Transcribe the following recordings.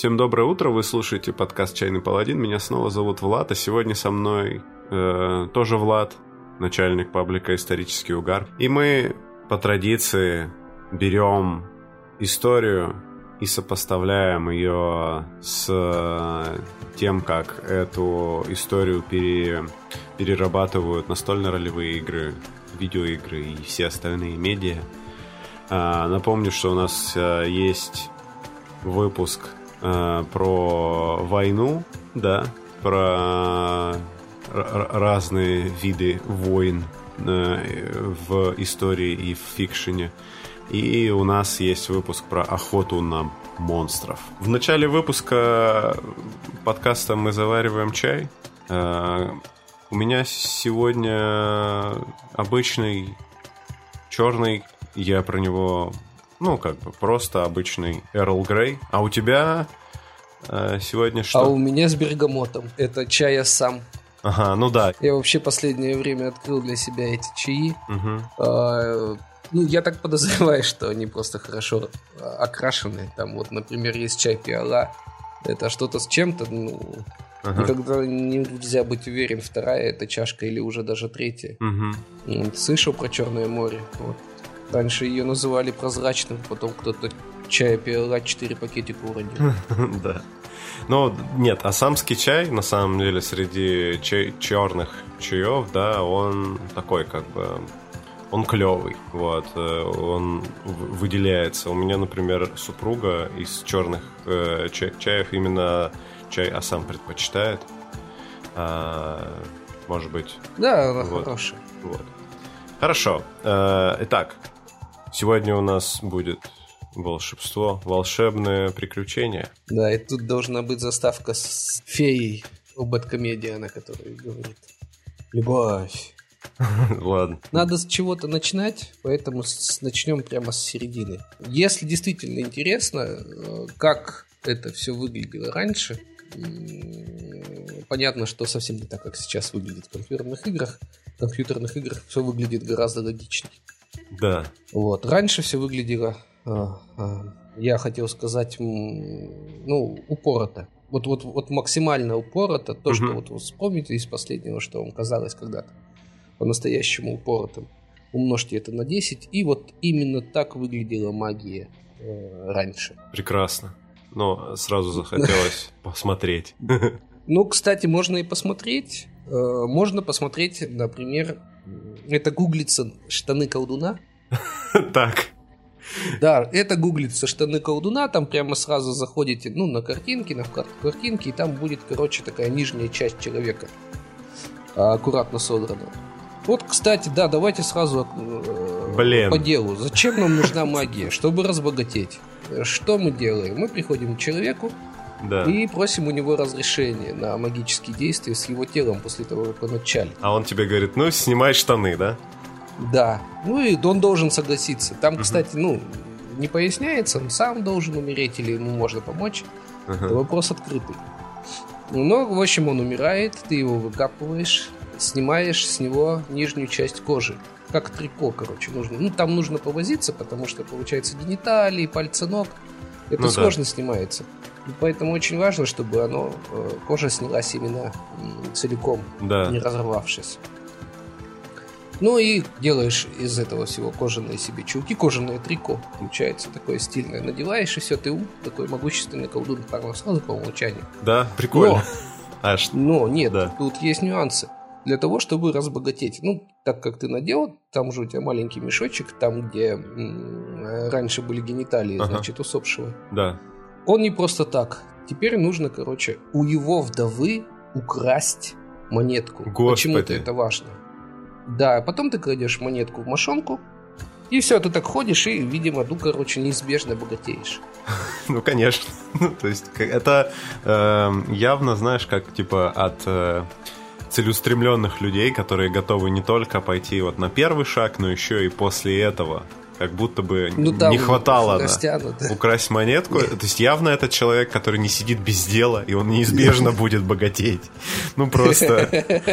Всем доброе утро, вы слушаете подкаст «Чайный паладин». Меня снова зовут Влад, а сегодня со мной э, тоже Влад, начальник паблика «Исторический угар». И мы по традиции берем историю и сопоставляем ее с э, тем, как эту историю пере, перерабатывают настольно-ролевые игры, видеоигры и все остальные медиа. А, напомню, что у нас а, есть выпуск а, про войну, да, про разные виды войн в истории и в фикшене. И у нас есть выпуск про охоту на монстров. В начале выпуска подкаста мы завариваем чай. У меня сегодня обычный черный я про него, ну, как бы просто обычный Эрл Грей. А у тебя э, сегодня что? А у меня с бергамотом. Это чай сам. Ага, ну да. Я вообще последнее время открыл для себя эти чаи. Угу. А, ну, я так подозреваю, что они просто хорошо окрашены. Там вот, например, есть чай пиала. Это что-то с чем-то, ну, Ага. Никогда нельзя быть уверен, вторая это чашка или уже даже третья. Угу. Слышал про Черное море? Вот. Раньше ее называли прозрачным, потом кто-то чая пила 4 пакетика уронил. Да. Ну, нет, асамский чай, на самом деле, среди чай, черных чаев, да, он такой, как бы, он клевый, вот, э, он выделяется. У меня, например, супруга из черных э, чай, чаев именно чай асам предпочитает. А, может быть. Да, вот, хороший. Вот. Хорошо. Э, итак, Сегодня у нас будет волшебство, волшебное приключение. Да, и тут должна быть заставка с феей у Бэткомедиана, на которой говорит «Любовь». Ладно. Надо с чего-то начинать, поэтому начнем прямо с середины. Если действительно интересно, э, как это все выглядело раньше, понятно, что совсем не так, как сейчас выглядит в компьютерных играх. В компьютерных играх все выглядит гораздо логичнее. Да. Вот. Раньше все выглядело, а, а, я хотел сказать, ну, упорото. Вот, вот, вот максимально упорото, то, угу. что вот вы вспомните из последнего, что вам казалось когда-то по-настоящему упоротым. Умножьте это на 10, и вот именно так выглядела магия э, раньше. Прекрасно. Но сразу захотелось посмотреть. Ну, кстати, можно и посмотреть. Э, можно посмотреть, например, это гуглится штаны колдуна. Так. Да, это гуглится штаны колдуна, там прямо сразу заходите, ну, на картинки, на вкладку картинки, и там будет, короче, такая нижняя часть человека, аккуратно содрана. Вот, кстати, да, давайте сразу э, Блин. по делу. Зачем нам нужна магия? Чтобы разбогатеть. Что мы делаем? Мы приходим к человеку, да. И просим у него разрешения на магические действия с его телом после того, как он отчалит. А он тебе говорит, ну, снимай штаны, да? Да. Ну и он должен согласиться. Там, угу. кстати, ну, не поясняется, он сам должен умереть или ему можно помочь. Угу. Это вопрос открытый. Но, в общем, он умирает, ты его выкапываешь, снимаешь с него нижнюю часть кожи. Как трико, короче, нужно. Ну, там нужно повозиться, потому что, получается, гениталии, пальцы ног. Это ну, сложно да. снимается. И поэтому очень важно, чтобы оно, э, кожа снялась именно целиком, да. не разорвавшись. Ну и делаешь из этого всего кожаные себе чулки, кожаное трико. Получается такое стильное. Надеваешь, и все, ты такой могущественный колдун парно сразу по умолчанию. Да, прикольно. Но, Аж... но нет, да. тут есть нюансы. Для того, чтобы разбогатеть. Ну, так как ты надел, там же у тебя маленький мешочек, там, где м- раньше были гениталии, ага. значит, усопшего. Да. Он не просто так. Теперь нужно, короче, у его вдовы украсть монетку. Господи. Почему-то это важно. Да, потом ты кладешь монетку в мошонку, и все, ты так ходишь и, видимо, ну, короче, неизбежно богатеешь. Ну, конечно. Ну, то есть, это э, явно, знаешь, как, типа, от э, целеустремленных людей, которые готовы не только пойти вот на первый шаг, но еще и после этого как будто бы ну, не хватало да, украсть монетку. Нет. То есть явно это человек, который не сидит без дела, и он неизбежно будет богатеть. Ну просто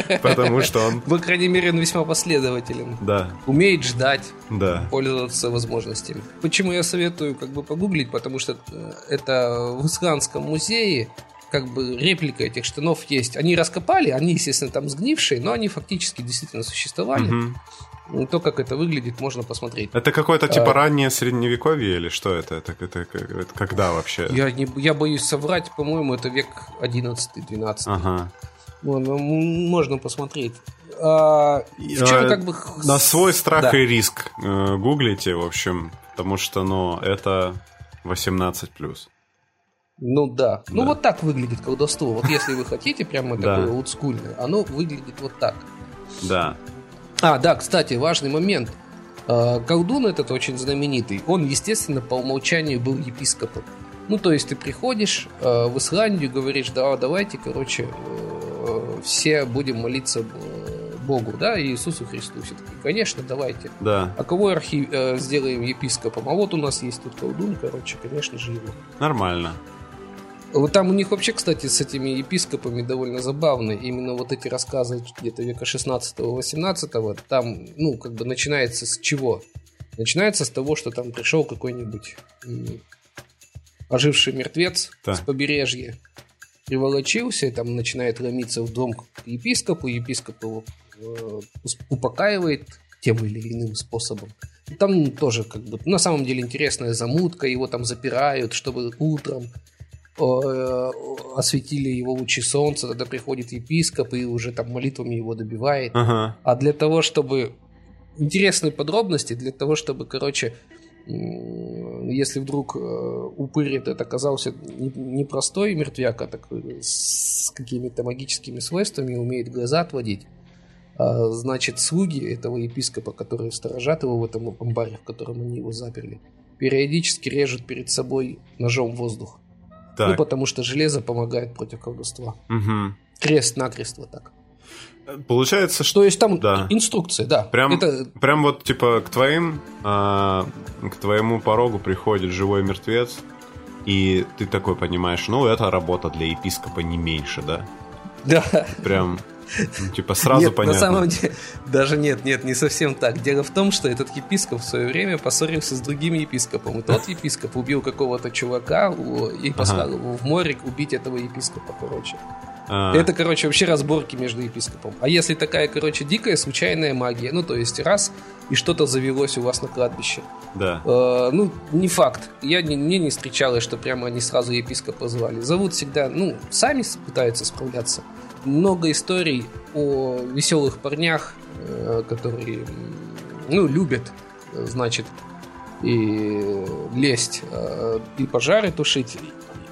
потому что он... По крайней мере, он весьма последователен. Да. Умеет ждать, да. пользоваться возможностями. Почему я советую как бы погуглить, потому что э, это в Исландском музее как бы реплика этих штанов есть. Они раскопали, они, естественно, там сгнившие, но они фактически действительно существовали. Угу. То, как это выглядит, можно посмотреть. Это какое-то типа а, раннее средневековье или что это? Это, это, это, когда вообще? Я, не, я боюсь соврать, по-моему, это век 11-12. Ага. Ну, ну, можно посмотреть. А, в чем а, как бы... На свой страх да. и риск э, гуглите, в общем, потому что, ну, это 18+. Ну да. Ну вот так выглядит колдовство. Вот если вы хотите прямо такое олдскульное, оно выглядит вот так. Да. А, да, кстати, важный момент. А, колдун этот очень знаменитый. Он, естественно, по умолчанию был епископом. Ну, то есть ты приходишь э, в Исландию, говоришь, да, давайте, короче, э, все будем молиться Богу, да, Иисусу Христу. Все таки конечно, давайте. Да. А кого архи... э, сделаем епископом? А вот у нас есть тут колдун, короче, конечно же, его. Нормально. Вот там у них вообще, кстати, с этими епископами довольно забавно. Именно вот эти рассказы где-то века 16-18, там, ну, как бы начинается с чего? Начинается с того, что там пришел какой-нибудь оживший мертвец да. с побережья, приволочился, и там начинает ломиться в дом к епископу, епископ его э, упокаивает тем или иным способом. И там тоже как бы на самом деле интересная замутка, его там запирают, чтобы утром осветили его лучи солнца, тогда приходит епископ и уже там молитвами его добивает. Ага. А для того, чтобы... Интересные подробности, для того, чтобы, короче, если вдруг э, упырь этот оказался не простой мертвяк, а такой с какими-то магическими свойствами, умеет глаза отводить, а, значит, слуги этого епископа, которые сторожат его в этом амбаре, в котором они его заперли, периодически режут перед собой ножом воздух. Так. Ну, потому что железо помогает против колдовства. Угу. Крест-накрест вот так. Получается, что... То есть там да. инструкция, да. Прям, это... прям вот типа к твоим, а, к твоему порогу приходит живой мертвец, и ты такой понимаешь, ну это работа для епископа не меньше, да? Да. Прям ну, типа сразу нет, понятно. На самом деле, даже нет, нет, не совсем так. Дело в том, что этот епископ в свое время поссорился с другим епископом. И тот епископ убил какого-то чувака и послал ага. его в море убить этого епископа, короче. А. Это, короче, вообще разборки между епископом. А если такая, короче, дикая случайная магия, ну, то есть раз, и что-то завелось у вас на кладбище. Да. Э, ну, не факт. Я не, мне не встречалось, что прямо они сразу епископа звали. Зовут всегда, ну, сами пытаются справляться много историй о веселых парнях, э, которые, ну, любят, значит, и лезть, э, и пожары тушить,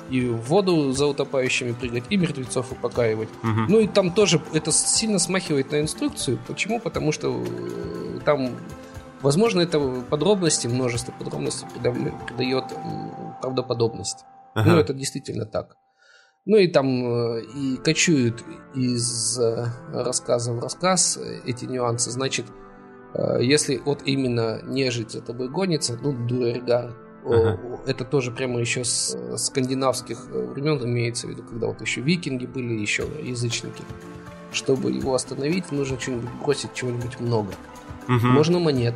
и в воду за утопающими прыгать, и мертвецов упокаивать. Угу. Ну и там тоже это сильно смахивает на инструкцию. Почему? Потому что э, там, возможно, это подробности, множество подробностей придает правдоподобность. Ага. Ну, это действительно так. Ну и там э, и кочуют из э, рассказа в рассказ эти нюансы. Значит, э, если вот именно нежить за тобой гонится, ну, дуэргар, ага. это тоже прямо еще с скандинавских времен имеется в виду, когда вот еще викинги были, еще язычники. Чтобы его остановить, нужно что-нибудь бросить, чего-нибудь много. Угу. Можно монет,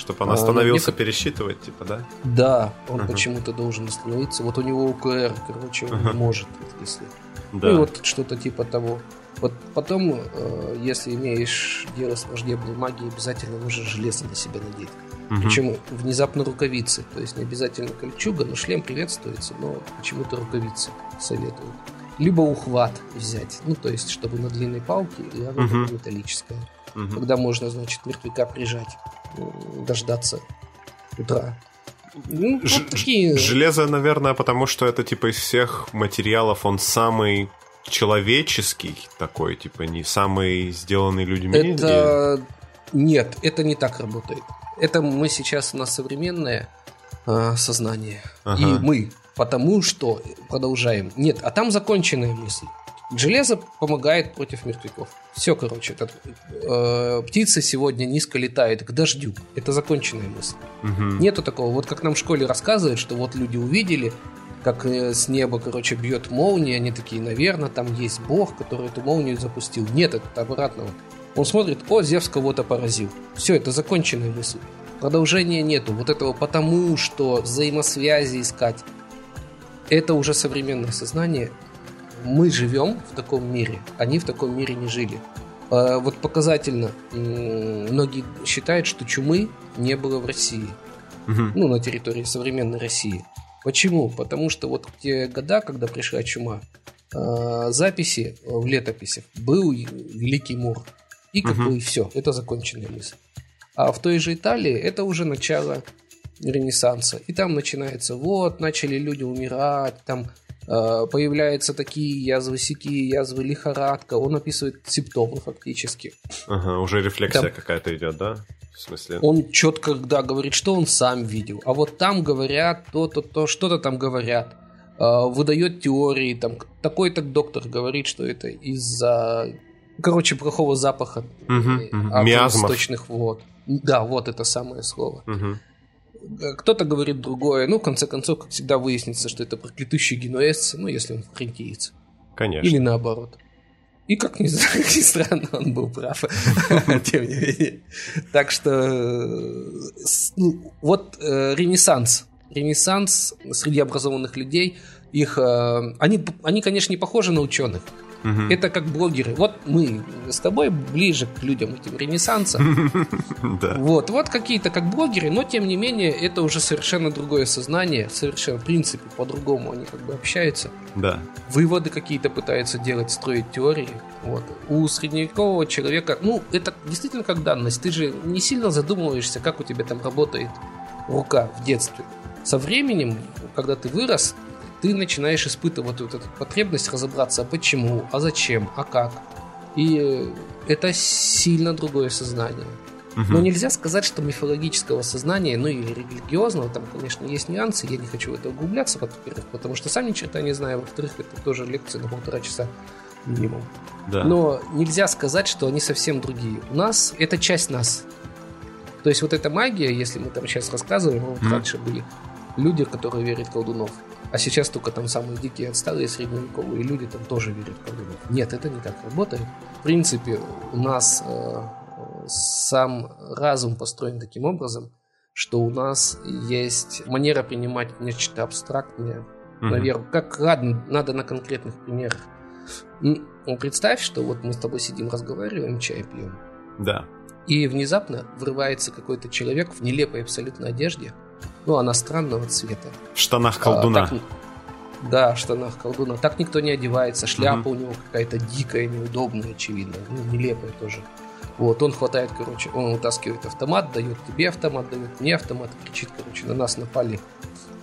чтобы он остановился а, пересчитывать, типа, да? Да, он uh-huh. почему-то должен остановиться. Вот у него УКР, короче, он uh-huh. может, если. Да. Ну и вот что-то типа того. Вот потом, э, если имеешь дело с враждебной магией, обязательно нужно железо на себя надеть. Угу. Причем внезапно рукавицы. То есть не обязательно кольчуга, но шлем приветствуется, но почему-то рукавицы советуют. Либо ухват взять. Ну, то есть, чтобы на длинной палке, и оно угу. металлическое. Угу. Когда можно, значит, мертвяка прижать дождаться утра. Ну, Ж- вот такие... Железо, наверное, потому что это типа из всех материалов он самый человеческий такой, типа не самый сделанный людьми. Это или... нет, это не так работает. Это мы сейчас у нас современное э, сознание ага. и мы потому что продолжаем. Нет, а там законченная мысль. Железо помогает против мертвяков. Все, короче, этот, э, птица сегодня низко летает к дождю. Это законченная мысль. Угу. Нету такого. Вот как нам в школе рассказывают, что вот люди увидели, как э, с неба, короче, бьет молния, они такие, наверное, там есть бог, который эту молнию запустил. Нет, это обратного. Он смотрит, о, Зевс кого-то поразил. Все, это законченная мысль. Продолжения нету. Вот этого потому, что взаимосвязи искать. Это уже современное сознание. Мы живем в таком мире. Они в таком мире не жили. А, вот показательно, многие считают, что чумы не было в России. Угу. Ну, на территории современной России. Почему? Потому что вот в те года, когда пришла чума, а, записи в летописях был Великий Мур. И как угу. бы и все. Это законченная мысль. А в той же Италии это уже начало Ренессанса. И там начинается, вот, начали люди умирать, там появляются такие язвы, сякие язвы, лихорадка. Он описывает симптомы фактически. Ага, уже рефлексия там, какая-то идет, да? В смысле? Он четко, да, говорит, что он сам видел. А вот там говорят то-то, то, что-то там говорят. Э, выдает теории, там такой-то доктор говорит, что это из-за короче, плохого запаха угу, источных вод. Да, вот это самое слово. Угу. Кто-то говорит другое. Ну, в конце концов, как всегда, выяснится, что это проклятущий генуэзцы, ну, если он френтиец. Конечно. Или наоборот. И как ни, странно, он был прав, тем не менее. Так что ну, вот э, Ренессанс. Ренессанс среди образованных людей, их, э, они, они, конечно, не похожи на ученых. Угу. Это как блогеры. Вот мы с тобой ближе к людям этим ренессанса. Да. Вот, вот какие-то как блогеры, но тем не менее это уже совершенно другое сознание, совершенно в принципе по-другому они как бы общаются. Да. Выводы какие-то пытаются делать, строить теории. Вот. У средневекового человека, ну, это действительно как данность. Ты же не сильно задумываешься, как у тебя там работает рука в детстве. Со временем, когда ты вырос, ты начинаешь испытывать вот эту потребность разобраться, а почему, а зачем, а как. И это сильно другое сознание. Угу. Но нельзя сказать, что мифологического сознания, ну или религиозного, там, конечно, есть нюансы, я не хочу в это углубляться, во-первых, потому что сам ни черта не знаю, во-вторых, это тоже лекция на полтора часа минимум. Да. Но нельзя сказать, что они совсем другие. У нас это часть нас. То есть вот эта магия, если мы там сейчас рассказываем, вот mm раньше были люди, которые верят в колдунов. А сейчас только там самые дикие отсталые средневековые люди там тоже верят в колдунов. Нет, это не так работает. В принципе, у нас э, сам разум построен таким образом, что у нас есть манера принимать нечто абстрактное mm-hmm. наверх. Как ладно, надо на конкретных примерах. Ну, представь, что вот мы с тобой сидим, разговариваем, чай пьем. Да. И внезапно врывается какой-то человек в нелепой абсолютно одежде, ну, она странного цвета. В штанах колдуна. А, так, да, в штанах колдуна. Так никто не одевается. Шляпа угу. у него какая-то дикая, неудобная, очевидно. Ну, нелепая тоже. Вот, он хватает, короче, он вытаскивает автомат, дает тебе автомат, дает мне автомат, кричит, короче, на нас напали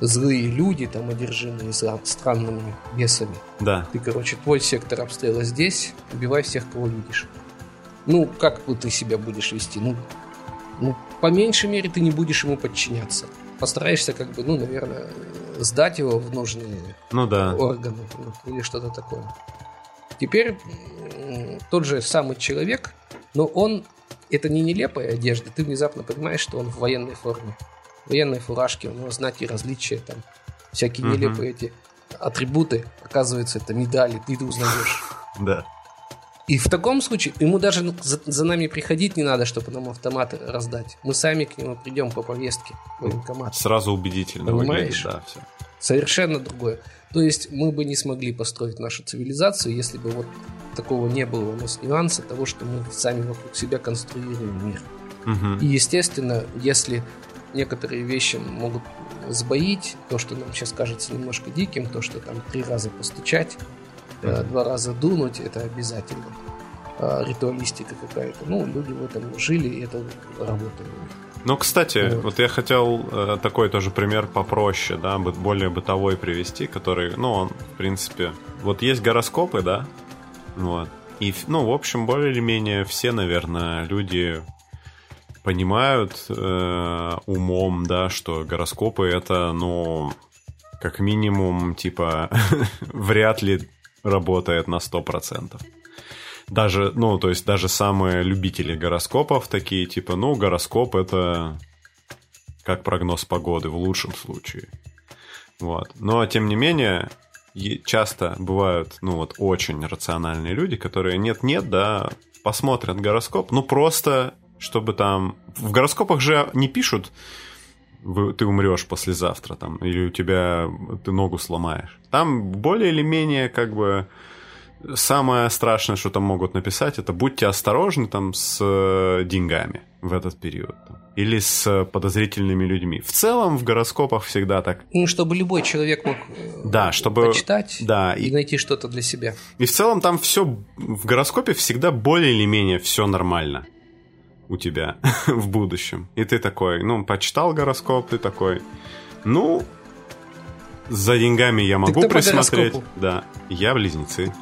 злые люди, там, одержимые странными бесами. Да. Ты, короче, твой сектор обстрела здесь, убивай всех, кого видишь. Ну, как ты себя будешь вести? Ну, ну, по меньшей мере, ты не будешь ему подчиняться постараешься, как бы, ну, наверное, сдать его в нужные ну, да. органы ну, или что-то такое. Теперь тот же самый человек, но он это не нелепая одежда, ты внезапно понимаешь, что он в военной форме. В военной фуражке, у него знаки различия, там всякие угу. нелепые эти атрибуты, оказывается, это медали, ты это узнаешь. Да. И в таком случае ему даже за, за нами приходить не надо, чтобы нам автоматы раздать. Мы сами к нему придем по повестке в военкомат. Сразу убедительно Понимаешь? выглядит, да, все. Совершенно другое. То есть мы бы не смогли построить нашу цивилизацию, если бы вот такого не было у нас нюанса того, что мы сами вокруг себя конструируем мир. Угу. И естественно, если некоторые вещи могут сбоить, то, что нам сейчас кажется немножко диким, то, что там три раза постучать, два раза дунуть, это обязательно. А, ритуалистика какая-то. Ну, люди в этом жили, и это работает. Ну, кстати, вот. вот я хотел э, такой тоже пример попроще, да, более бытовой привести, который, ну, он, в принципе, вот есть гороскопы, да, вот, и, ну, в общем, более или менее все, наверное, люди понимают э, умом, да, что гороскопы это, ну, как минимум, типа, вряд ли работает на 100%. Даже, ну, то есть даже самые любители гороскопов такие, типа, ну, гороскоп это как прогноз погоды в лучшем случае. Вот. Но, тем не менее, часто бывают, ну, вот, очень рациональные люди, которые нет-нет, да, посмотрят гороскоп, ну, просто, чтобы там... В гороскопах же не пишут, ты умрешь послезавтра, там, или у тебя ты ногу сломаешь. Там более или менее, как бы, самое страшное, что там могут написать, это будьте осторожны там с э, деньгами в этот период. Или с подозрительными людьми. В целом в гороскопах всегда так. Ну, чтобы любой человек мог э, да, чтобы... почитать да, и, и найти что-то для себя. И в целом там все в гороскопе всегда более или менее все нормально у тебя в будущем. И ты такой, ну, почитал гороскоп, ты такой, ну, за деньгами я могу присмотреть. Да, я близнецы.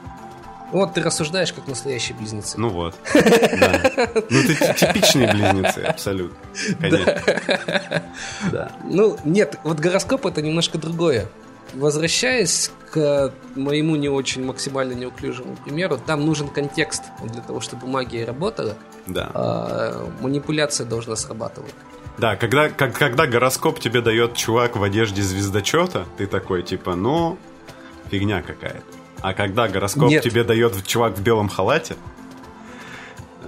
Вот ты рассуждаешь как настоящие близнецы. Ну вот. Да. Ну ты типичные близнецы, абсолютно. Конечно. Да. Ну, нет, вот гороскоп это немножко другое. Возвращаясь к моему не очень максимально неуклюжему примеру, там нужен контекст для того, чтобы магия работала. Да. А, манипуляция должна срабатывать. Да, когда, как, когда гороскоп тебе дает чувак в одежде звездочета, ты такой, типа, ну, фигня какая-то. А когда гороскоп Нет. тебе дает чувак в белом халате,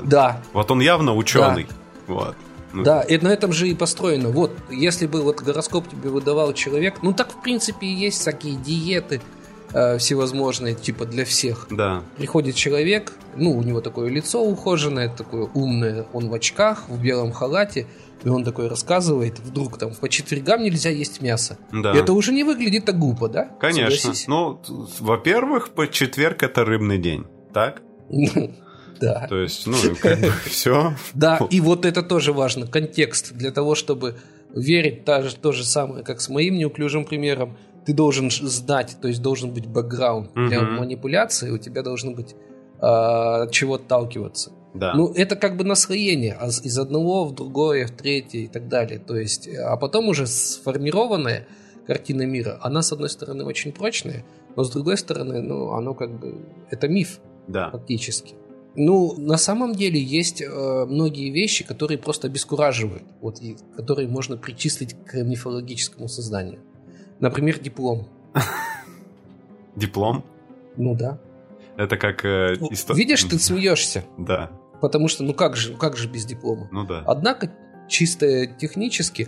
да. Вот он явно ученый. Да. Вот. Ну, да, и на этом же и построено. Вот, если бы вот гороскоп тебе выдавал человек, ну так в принципе и есть всякие диеты э, всевозможные, типа для всех. Да. Приходит человек, ну у него такое лицо ухоженное, такое умное, он в очках, в белом халате, и он такой рассказывает, вдруг там по четвергам нельзя есть мясо. Да. И это уже не выглядит так глупо, да? Конечно. Согласись? Ну, во-первых, по четверг это рыбный день, так? Да. То есть, ну, как бы все. Да, и вот это тоже важно, контекст для того, чтобы верить та же, то же самое, как с моим неуклюжим примером. Ты должен знать, то есть должен быть бэкграунд для манипуляции, у тебя должно быть от чего отталкиваться. Да. Ну, это как бы наслоение а из одного в другое, в третье и так далее. То есть, а потом уже сформированная картина мира, она, с одной стороны, очень прочная, но с другой стороны, ну, оно как бы, это миф, да. фактически. Ну, на самом деле есть э, многие вещи, которые просто обескураживают, вот, и которые можно причислить к мифологическому созданию. Например, диплом. Диплом? Ну да. Это как... Э, ну, исто... Видишь, ты смеешься. Да. Потому что, ну как же, как же без диплома? Ну да. Однако, чисто технически,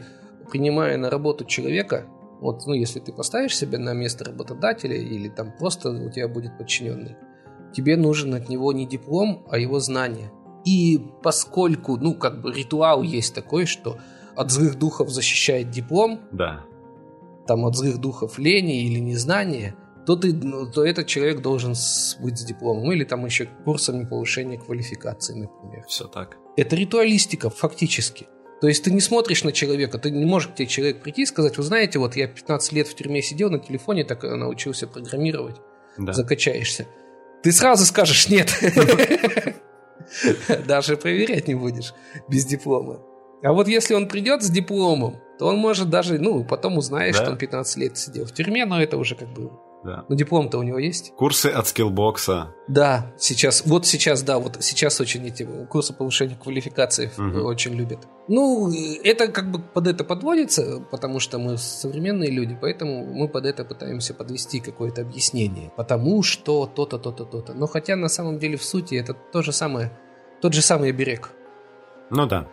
принимая на работу человека, вот, ну, если ты поставишь себя на место работодателя или там просто у тебя будет подчиненный, тебе нужен от него не диплом, а его знания. И поскольку, ну, как бы ритуал есть такой, что от злых духов защищает диплом, да. там от злых духов лени или незнания, то, ты, ну, то этот человек должен быть с дипломом. Или там еще курсами повышения квалификации, например. Все так. Это ритуалистика, фактически. То есть ты не смотришь на человека, ты не можешь к тебе человек прийти и сказать, вы знаете, вот я 15 лет в тюрьме сидел на телефоне, так научился программировать, да. закачаешься. Ты сразу скажешь нет. Даже проверять не будешь без диплома. А вот если он придет с дипломом, то он может даже, ну, потом узнаешь, что он 15 лет сидел в тюрьме, но это уже как бы да. Но диплом-то у него есть. Курсы от скиллбокса. Да, сейчас, вот сейчас, да, вот сейчас очень эти курсы повышения квалификации угу. очень любят. Ну, это как бы под это подводится, потому что мы современные люди, поэтому мы под это пытаемся подвести какое-то объяснение. Потому что то-то, то-то, то-то. Но хотя на самом деле в сути это то же самое, тот же самый оберег. Ну да.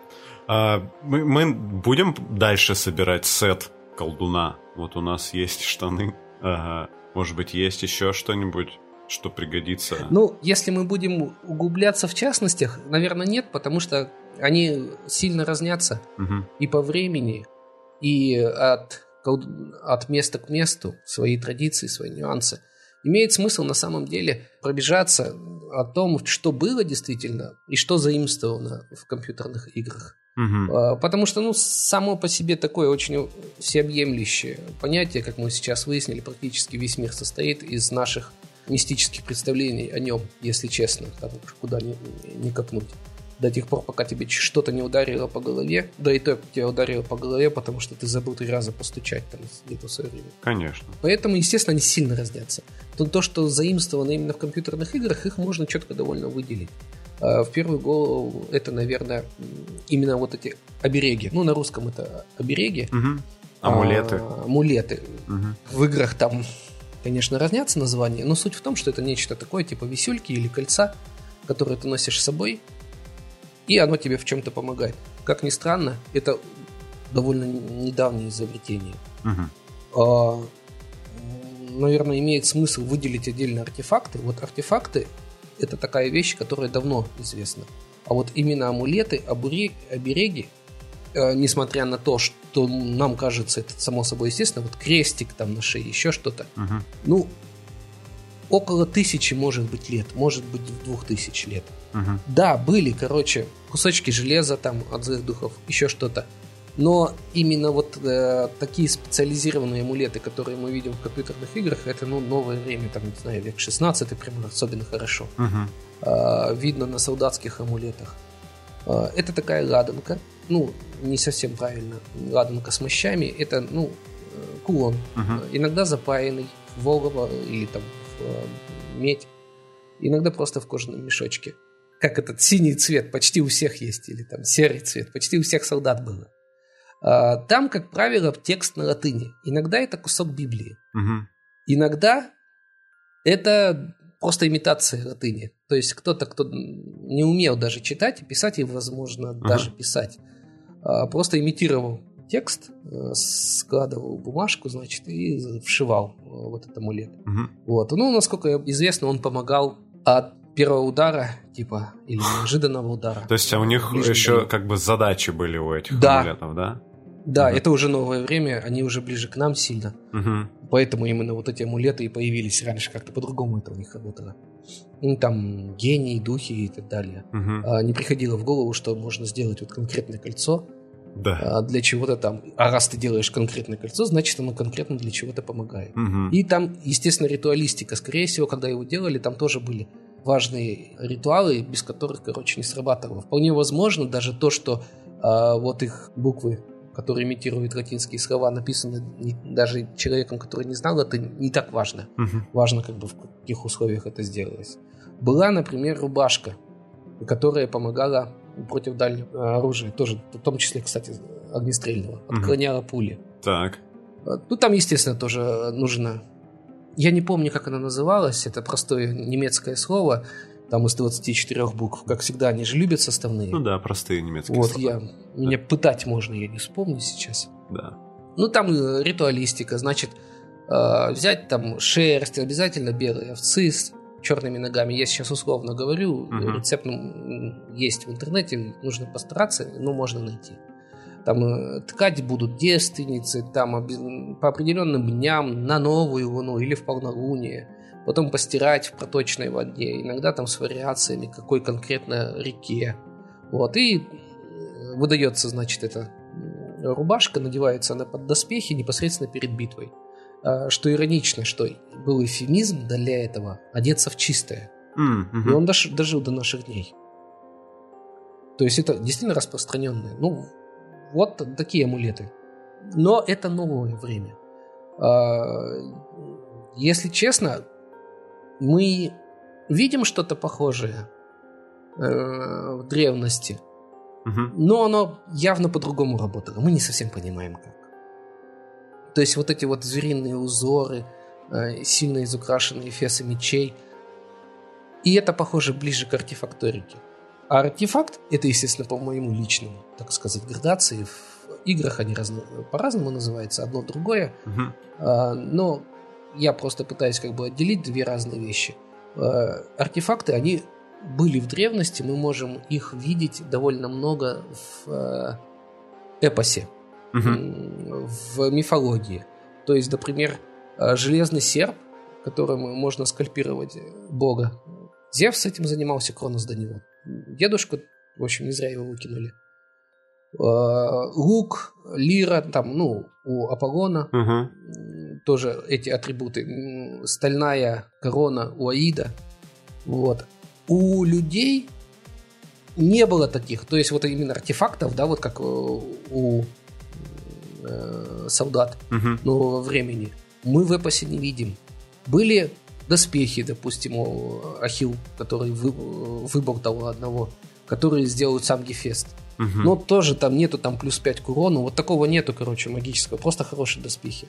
А, мы, мы будем дальше собирать сет колдуна. Вот у нас есть штаны. Ага. Может быть, есть еще что-нибудь, что пригодится? Ну, если мы будем углубляться в частностях, наверное, нет, потому что они сильно разнятся угу. и по времени, и от, от места к месту, свои традиции, свои нюансы. Имеет смысл на самом деле пробежаться о том, что было действительно и что заимствовано в компьютерных играх. Угу. Потому что, ну, само по себе такое очень всеобъемлющее понятие, как мы сейчас выяснили, практически весь мир состоит из наших мистических представлений о нем, если честно, там куда ни, ни копнуть. до тех пор, пока тебе что-то не ударило по голове, да и то тебя ударило по голове, потому что ты забыл три раза постучать там где-то в свое время. Конечно. Поэтому, естественно, они сильно разнятся. То, то, что заимствовано именно в компьютерных играх, их можно четко довольно выделить. А, в первую голову это, наверное, именно вот эти обереги. Ну, на русском это обереги. Угу. Амулеты. А, амулеты. Угу. В играх там, конечно, разнятся названия, но суть в том, что это нечто такое, типа висюльки или кольца, которые ты носишь с собой, и оно тебе в чем-то помогает. Как ни странно, это довольно недавнее изобретение. Угу. А, наверное, имеет смысл выделить отдельно артефакты. Вот артефакты – это такая вещь, которая давно известна. А вот именно амулеты, обереги, э, несмотря на то, что нам кажется это само собой естественно, вот крестик там на шее, еще что-то, угу. ну, около тысячи, может быть, лет, может быть, двух тысяч лет. Угу. Да, были, короче, кусочки железа там от злых духов, еще что-то. Но именно вот э, такие специализированные амулеты, которые мы видим в компьютерных играх, это ну, новое время, там, не знаю, век 16 прямо особенно хорошо. Угу. Э, видно на солдатских амулетах. Э, это такая ладанка, ну, не совсем правильно, ладанка с мощами, это, ну, э, кулон, угу. иногда запаянный в волово или там в э, медь, иногда просто в кожаном мешочке как этот синий цвет почти у всех есть, или там серый цвет, почти у всех солдат было. А, там, как правило, текст на латыни. Иногда это кусок Библии. Угу. Иногда это просто имитация латыни. То есть кто-то, кто не умел даже читать и писать, и, возможно, угу. даже писать, а, просто имитировал текст, э, складывал бумажку, значит, и вшивал э, вот этот амулет. Угу. Вот. Ну, насколько известно, он помогал от первого удара, типа, или неожиданного удара. То есть а у них еще как бы задачи были у этих да. амулетов, да? Да, угу. это уже новое время, они уже ближе к нам сильно. Угу. Поэтому именно вот эти амулеты и появились раньше, как-то по-другому это у них работало. Ну, там гении, духи и так далее. Угу. А, не приходило в голову, что можно сделать вот конкретное кольцо, да. а, для чего-то там. А раз ты делаешь конкретное кольцо, значит оно конкретно для чего-то помогает. Угу. И там, естественно, ритуалистика. Скорее всего, когда его делали, там тоже были важные ритуалы, без которых, короче, не срабатывало. Вполне возможно даже то, что э, вот их буквы, которые имитируют латинские слова, написаны не, даже человеком, который не знал, это не так важно. Угу. Важно, как бы в каких условиях это сделалось. Была, например, рубашка, которая помогала против дальнего оружия, тоже, в том числе, кстати, огнестрельного, отклоняла угу. пули. Так. Ну, там, естественно, тоже нужно я не помню, как она называлась. Это простое немецкое слово. Там из 24 букв. Как всегда, они же любят составные. Ну да, простые немецкие вот слова. я, да. меня пытать можно, я не вспомню сейчас. Да. Ну, там э, ритуалистика. Значит, э, взять там шерсть, обязательно белые овцы с черными ногами. Я сейчас условно говорю. Угу. Рецепт есть в интернете. Нужно постараться, но можно найти там э, ткать будут девственницы, там по определенным дням на новую луну или в полнолуние, потом постирать в проточной воде, иногда там с вариациями какой конкретно реке. Вот, и э, выдается, значит, эта рубашка, надевается она под доспехи непосредственно перед битвой. А, что иронично, что был эфемизм для этого одеться в чистое. Mm-hmm. И он дожил до наших дней. То есть это действительно распространенное. Ну, вот такие амулеты. Но это новое время. А, если честно, мы видим что-то похожее э, в древности, угу. но оно явно по-другому работало. Мы не совсем понимаем как. То есть вот эти вот звериные узоры, э, сильно изукрашенные фесы мечей, и это похоже ближе к артефакторике. А артефакт, это, естественно, по моему личному, так сказать, градации. В играх они разно, по-разному называются, одно другое. Угу. А, но я просто пытаюсь как бы отделить две разные вещи. А, артефакты, они были в древности, мы можем их видеть довольно много в а, эпосе, угу. в мифологии. То есть, например, а, железный серп, которым можно скальпировать бога. Зевс этим занимался, Кронос до него дедушку, в общем, не зря его выкинули. А, лук, лира, там, ну, у Аполлона угу. тоже эти атрибуты. Стальная корона у Аида. Вот. У людей не было таких, то есть вот именно артефактов, да, вот как у э, солдат угу. нового времени, мы в эпосе не видим. Были доспехи, допустим, у Ахилл, который вы, выболтал одного, который сделал сам Гефест. Угу. Но тоже там нету там плюс 5 к урону. Вот такого нету, короче, магического. Просто хорошие доспехи.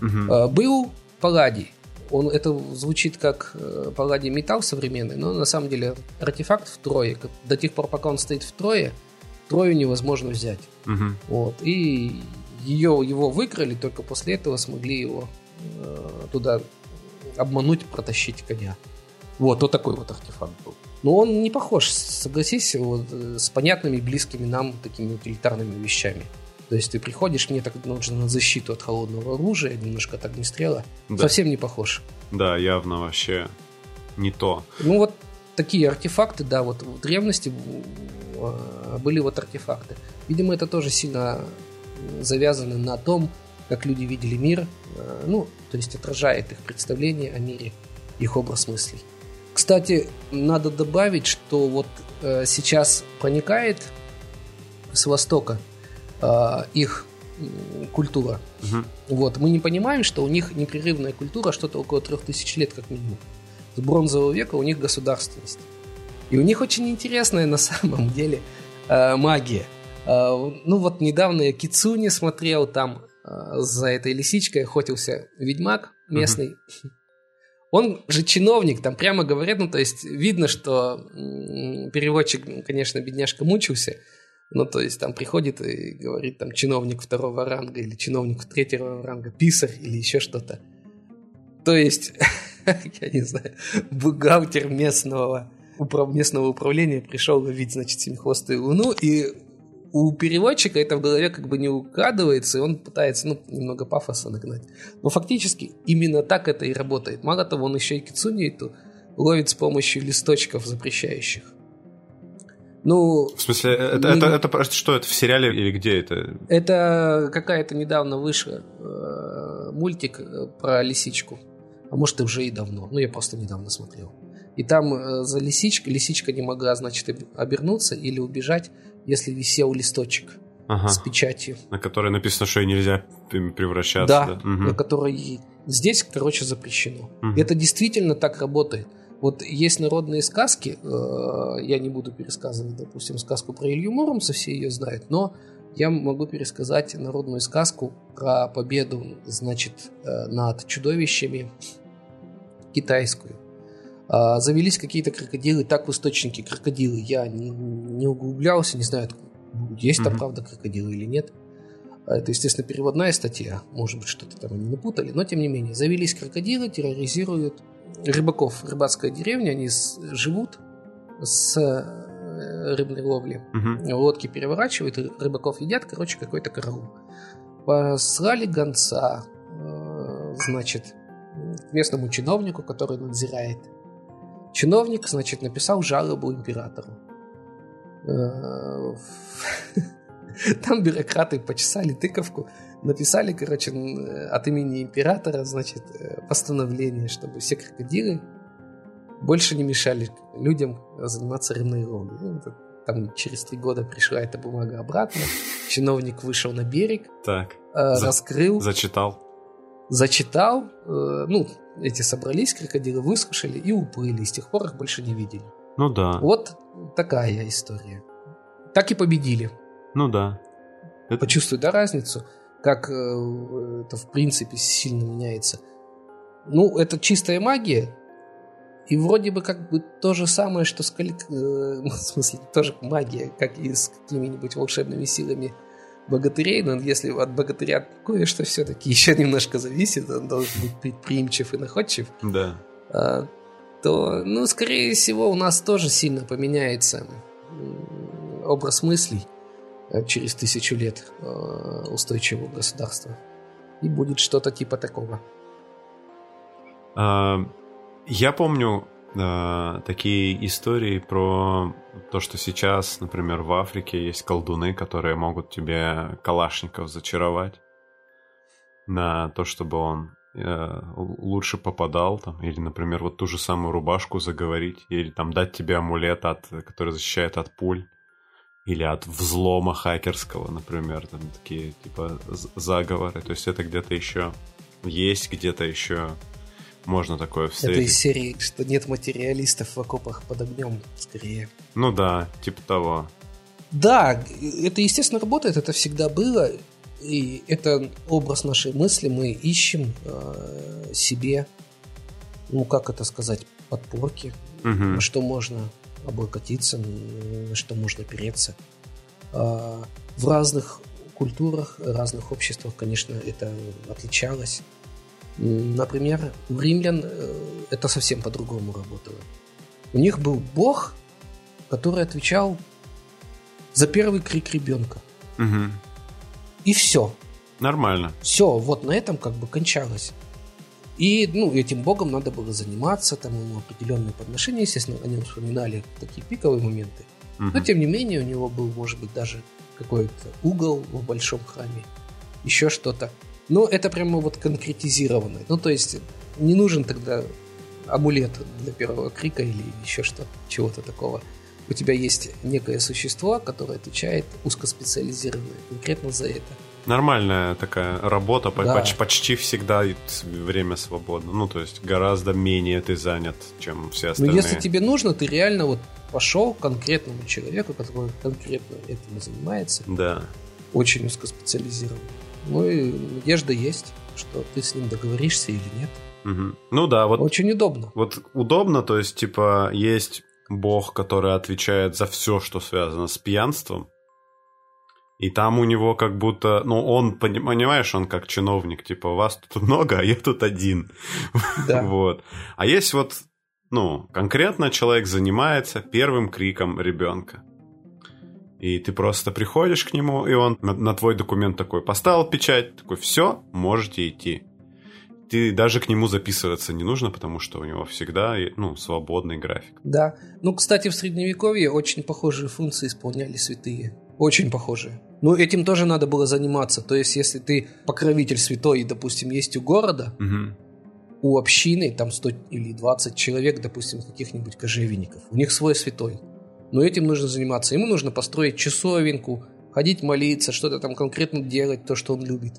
Угу. А, был Палладий. Он, это звучит как э, Палладий металл современный, но на самом деле артефакт втрое. До тех пор, пока он стоит втрое, трою невозможно взять. Угу. Вот. И ее, его выкрали, только после этого смогли его э, туда обмануть, протащить коня. Вот, вот такой вот артефакт был. Но он не похож, согласись, вот, э, с понятными, близкими нам такими утилитарными вещами. То есть ты приходишь, мне так нужно на защиту от холодного оружия, немножко так не стрела. Да. Совсем не похож. Да, явно вообще не то. Ну вот такие артефакты, да, вот в древности э, были вот артефакты. Видимо, это тоже сильно завязано на том, как люди видели мир, э, ну, то есть отражает их представление о мире, их образ мыслей. Кстати, надо добавить, что вот э, сейчас проникает с Востока э, их культура. Угу. Вот, мы не понимаем, что у них непрерывная культура что-то около трех тысяч лет как минимум. С бронзового века у них государственность. И у них очень интересная на самом деле э, магия. Э, ну вот недавно я Кицуни смотрел, там э, за этой лисичкой охотился ведьмак местный. Угу. Он же чиновник, там прямо говорят, ну, то есть видно, что переводчик, конечно, бедняжка мучился, ну, то есть там приходит и говорит там чиновник второго ранга или чиновник третьего ранга, писарь или еще что-то. То есть, я не знаю, бухгалтер местного, местного управления пришел ловить, значит, семихвостую луну, и у переводчика это в голове как бы не укладывается, и он пытается, ну, немного пафоса нагнать. Но фактически именно так это и работает. Мало того, он еще и кицуни эту ловит с помощью листочков запрещающих. Ну, в смысле, это, не... это, это, это что, это в сериале или где это? Это какая-то недавно вышла э, мультик э, про лисичку. А может, и уже и давно. Ну, я просто недавно смотрел. И там э, за лисичкой, лисичка не могла, значит, обернуться или убежать, если висел листочек ага. с печатью. На которой написано, что нельзя превращаться. Да, да? Угу. на которой здесь, короче, запрещено. Угу. Это действительно так работает. Вот есть народные сказки, э, я не буду пересказывать, допустим, сказку про Илью Муромца, все ее знают, но я могу пересказать народную сказку про победу, значит, э, над чудовищами китайскую. А, завелись какие-то крокодилы, так в источнике крокодилы я не, не углублялся, не знаю, есть mm-hmm. там правда крокодилы или нет. А, это, естественно, переводная статья, может быть, что-то там они напутали, но тем не менее, завелись крокодилы, терроризируют рыбаков. Рыбацкая деревня, они с, живут с э, рыбной ловли. Угу. Лодки переворачивают, рыбаков едят, короче, какой-то караул. Послали гонца, э, значит, к местному чиновнику, который надзирает Чиновник, значит, написал жалобу императору. Э, там бюрократы почесали тыковку, написали, короче, от имени императора, значит, э, постановление, чтобы все крокодилы больше не мешали людям заниматься рыбной ловлей. Ну, там через три года пришла эта бумага обратно. Чиновник вышел на берег, так, э, раскрыл, зачитал, зачитал, э, ну эти собрались крокодилы, выслушали и уплыли. И с тех пор их больше не видели. Ну да. Вот такая история. Так и победили. Ну да. Это... Почувствуй, да, разницу? Как э, это в принципе сильно меняется. Ну, это чистая магия. И вроде бы как бы то же самое, что с калик... Э, в смысле, тоже магия, как и с какими-нибудь волшебными силами богатырей, но если от богатыря кое-что все-таки еще немножко зависит, он должен быть предприимчив и находчив, да. А, то, ну, скорее всего, у нас тоже сильно поменяется образ мыслей э, через тысячу лет э, устойчивого государства. И будет что-то типа такого. А, я помню э, такие истории про то, что сейчас, например, в Африке есть колдуны, которые могут тебе калашников зачаровать на то, чтобы он э, лучше попадал, там, или, например, вот ту же самую рубашку заговорить, или там дать тебе амулет, от, который защищает от пуль, или от взлома хакерского, например, там такие типа заговоры. То есть это где-то еще есть, где-то еще можно такое встретить. Это из серии, что нет материалистов в окопах под огнем, скорее. Ну да, типа того. Да, это, естественно, работает, это всегда было. И это образ нашей мысли, мы ищем э, себе, ну как это сказать, подпорки, угу. на что можно облокотиться, на что можно переться. Э, в разных культурах, разных обществах, конечно, это отличалось. Например, у римлян э, это совсем по-другому работало. У них был бог, который отвечал за первый крик ребенка. Угу. И все. Нормально. Все, вот на этом как бы кончалось. И, ну, этим богом надо было заниматься, там ему определенные подношения, естественно, о нем вспоминали такие пиковые моменты. Угу. Но, тем не менее, у него был, может быть, даже какой-то угол в большом храме, еще что-то. Но это прямо вот конкретизировано. Ну, то есть, не нужен тогда амулет для первого крика или еще что, чего-то такого. У тебя есть некое существо, которое отвечает узкоспециализированное конкретно за это. Нормальная такая работа, да. почти, почти всегда время свободно. Ну, то есть гораздо менее ты занят, чем все остальные. Но если тебе нужно, ты реально вот пошел к конкретному человеку, который конкретно этим занимается. Да. Очень узкоспециализированно. Ну и надежда есть, что ты с ним договоришься или нет. Угу. Ну да, вот. Очень удобно. Вот удобно, то есть, типа, есть бог, который отвечает за все, что связано с пьянством. И там у него как будто, ну, он, понимаешь, он как чиновник, типа, вас тут много, а я тут один. Да. вот. А есть вот, ну, конкретно человек занимается первым криком ребенка. И ты просто приходишь к нему, и он на, на твой документ такой поставил печать, такой, все, можете идти ты даже к нему записываться не нужно, потому что у него всегда ну, свободный график. Да. Ну, кстати, в Средневековье очень похожие функции исполняли святые. Очень похожие. Ну, этим тоже надо было заниматься. То есть, если ты покровитель святой, и, допустим, есть у города, угу. у общины, там 100 или 20 человек, допустим, каких-нибудь кожевенников, у них свой святой. Но этим нужно заниматься. Ему нужно построить часовенку, ходить молиться, что-то там конкретно делать, то, что он любит.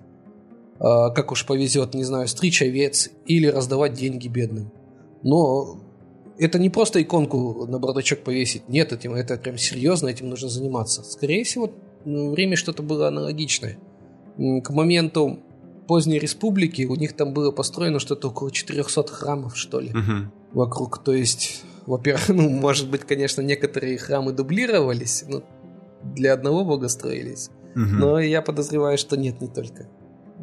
А, как уж повезет, не знаю, стричь овец или раздавать деньги бедным. Но это не просто иконку на бардачок повесить. Нет, этим, это прям серьезно, этим нужно заниматься. Скорее всего, в Риме что-то было аналогичное. К моменту поздней республики у них там было построено что-то около 400 храмов, что ли, угу. вокруг. То есть, во-первых, ну, может быть, конечно, некоторые храмы дублировались, но для одного бога строились. Угу. Но я подозреваю, что нет, не только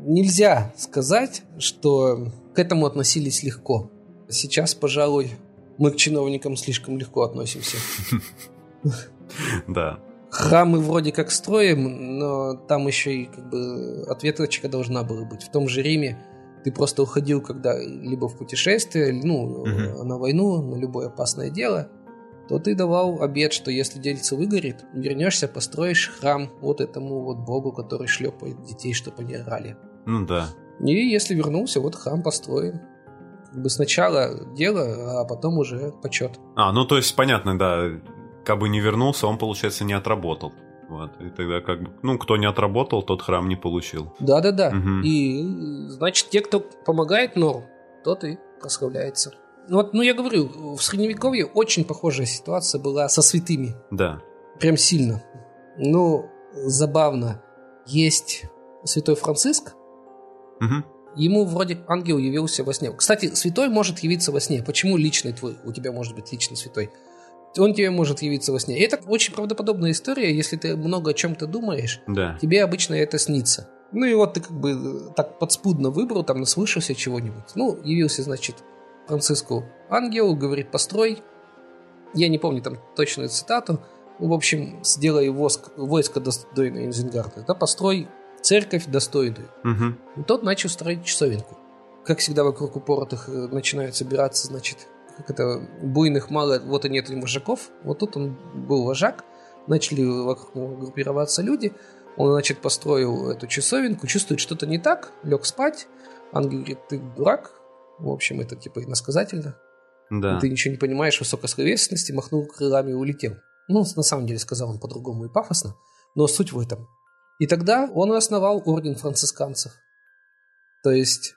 нельзя сказать, что к этому относились легко. Сейчас, пожалуй, мы к чиновникам слишком легко относимся. Да. Храмы вроде как строим, но там еще и как бы ответочка должна была быть. В том же Риме ты просто уходил когда либо в путешествие, ну, угу. на войну, на любое опасное дело – то ты давал обед, что если дельце выгорит, вернешься, построишь храм вот этому вот богу, который шлепает детей, чтобы они орали. Ну да. И если вернулся, вот храм построен. Как бы сначала дело, а потом уже почет. А, ну то есть понятно, да. Как бы не вернулся, он, получается, не отработал. Вот. И тогда как бы, ну, кто не отработал, тот храм не получил. Да-да-да. Угу. И, значит, те, кто помогает Нору, тот и прославляется. Ну вот, ну я говорю, в средневековье очень похожая ситуация была со святыми. Да. Прям сильно. Ну, забавно. Есть святой Франциск. Угу. Ему вроде ангел явился во сне. Кстати, святой может явиться во сне. Почему личный твой? У тебя может быть личный святой. Он тебе может явиться во сне. И это очень правдоподобная история. Если ты много о чем-то думаешь, да. тебе обычно это снится. Ну и вот ты как бы так подспудно выбрал, там наслышался чего-нибудь. Ну, явился, значит, Франциску ангел, говорит, построй. Я не помню там точную цитату. Ну, в общем, сделай воск, войско достойное Инзенгарда. Да, построй церковь достойную. Угу. И тот начал строить часовенку. Как всегда, вокруг упоротых э, начинают собираться, значит, как это, буйных мало, вот и нет вожаков. Вот тут он был вожак, начали вокруг него группироваться люди. Он, значит, построил эту часовенку, чувствует что-то не так, лег спать, ангел говорит, ты дурак, в общем, это типа иносказательно. Да. Ты ничего не понимаешь в высокой словесности, махнул крылами и улетел. Ну, на самом деле сказал он по-другому и пафосно, но суть в этом. И тогда он основал орден францисканцев. То есть,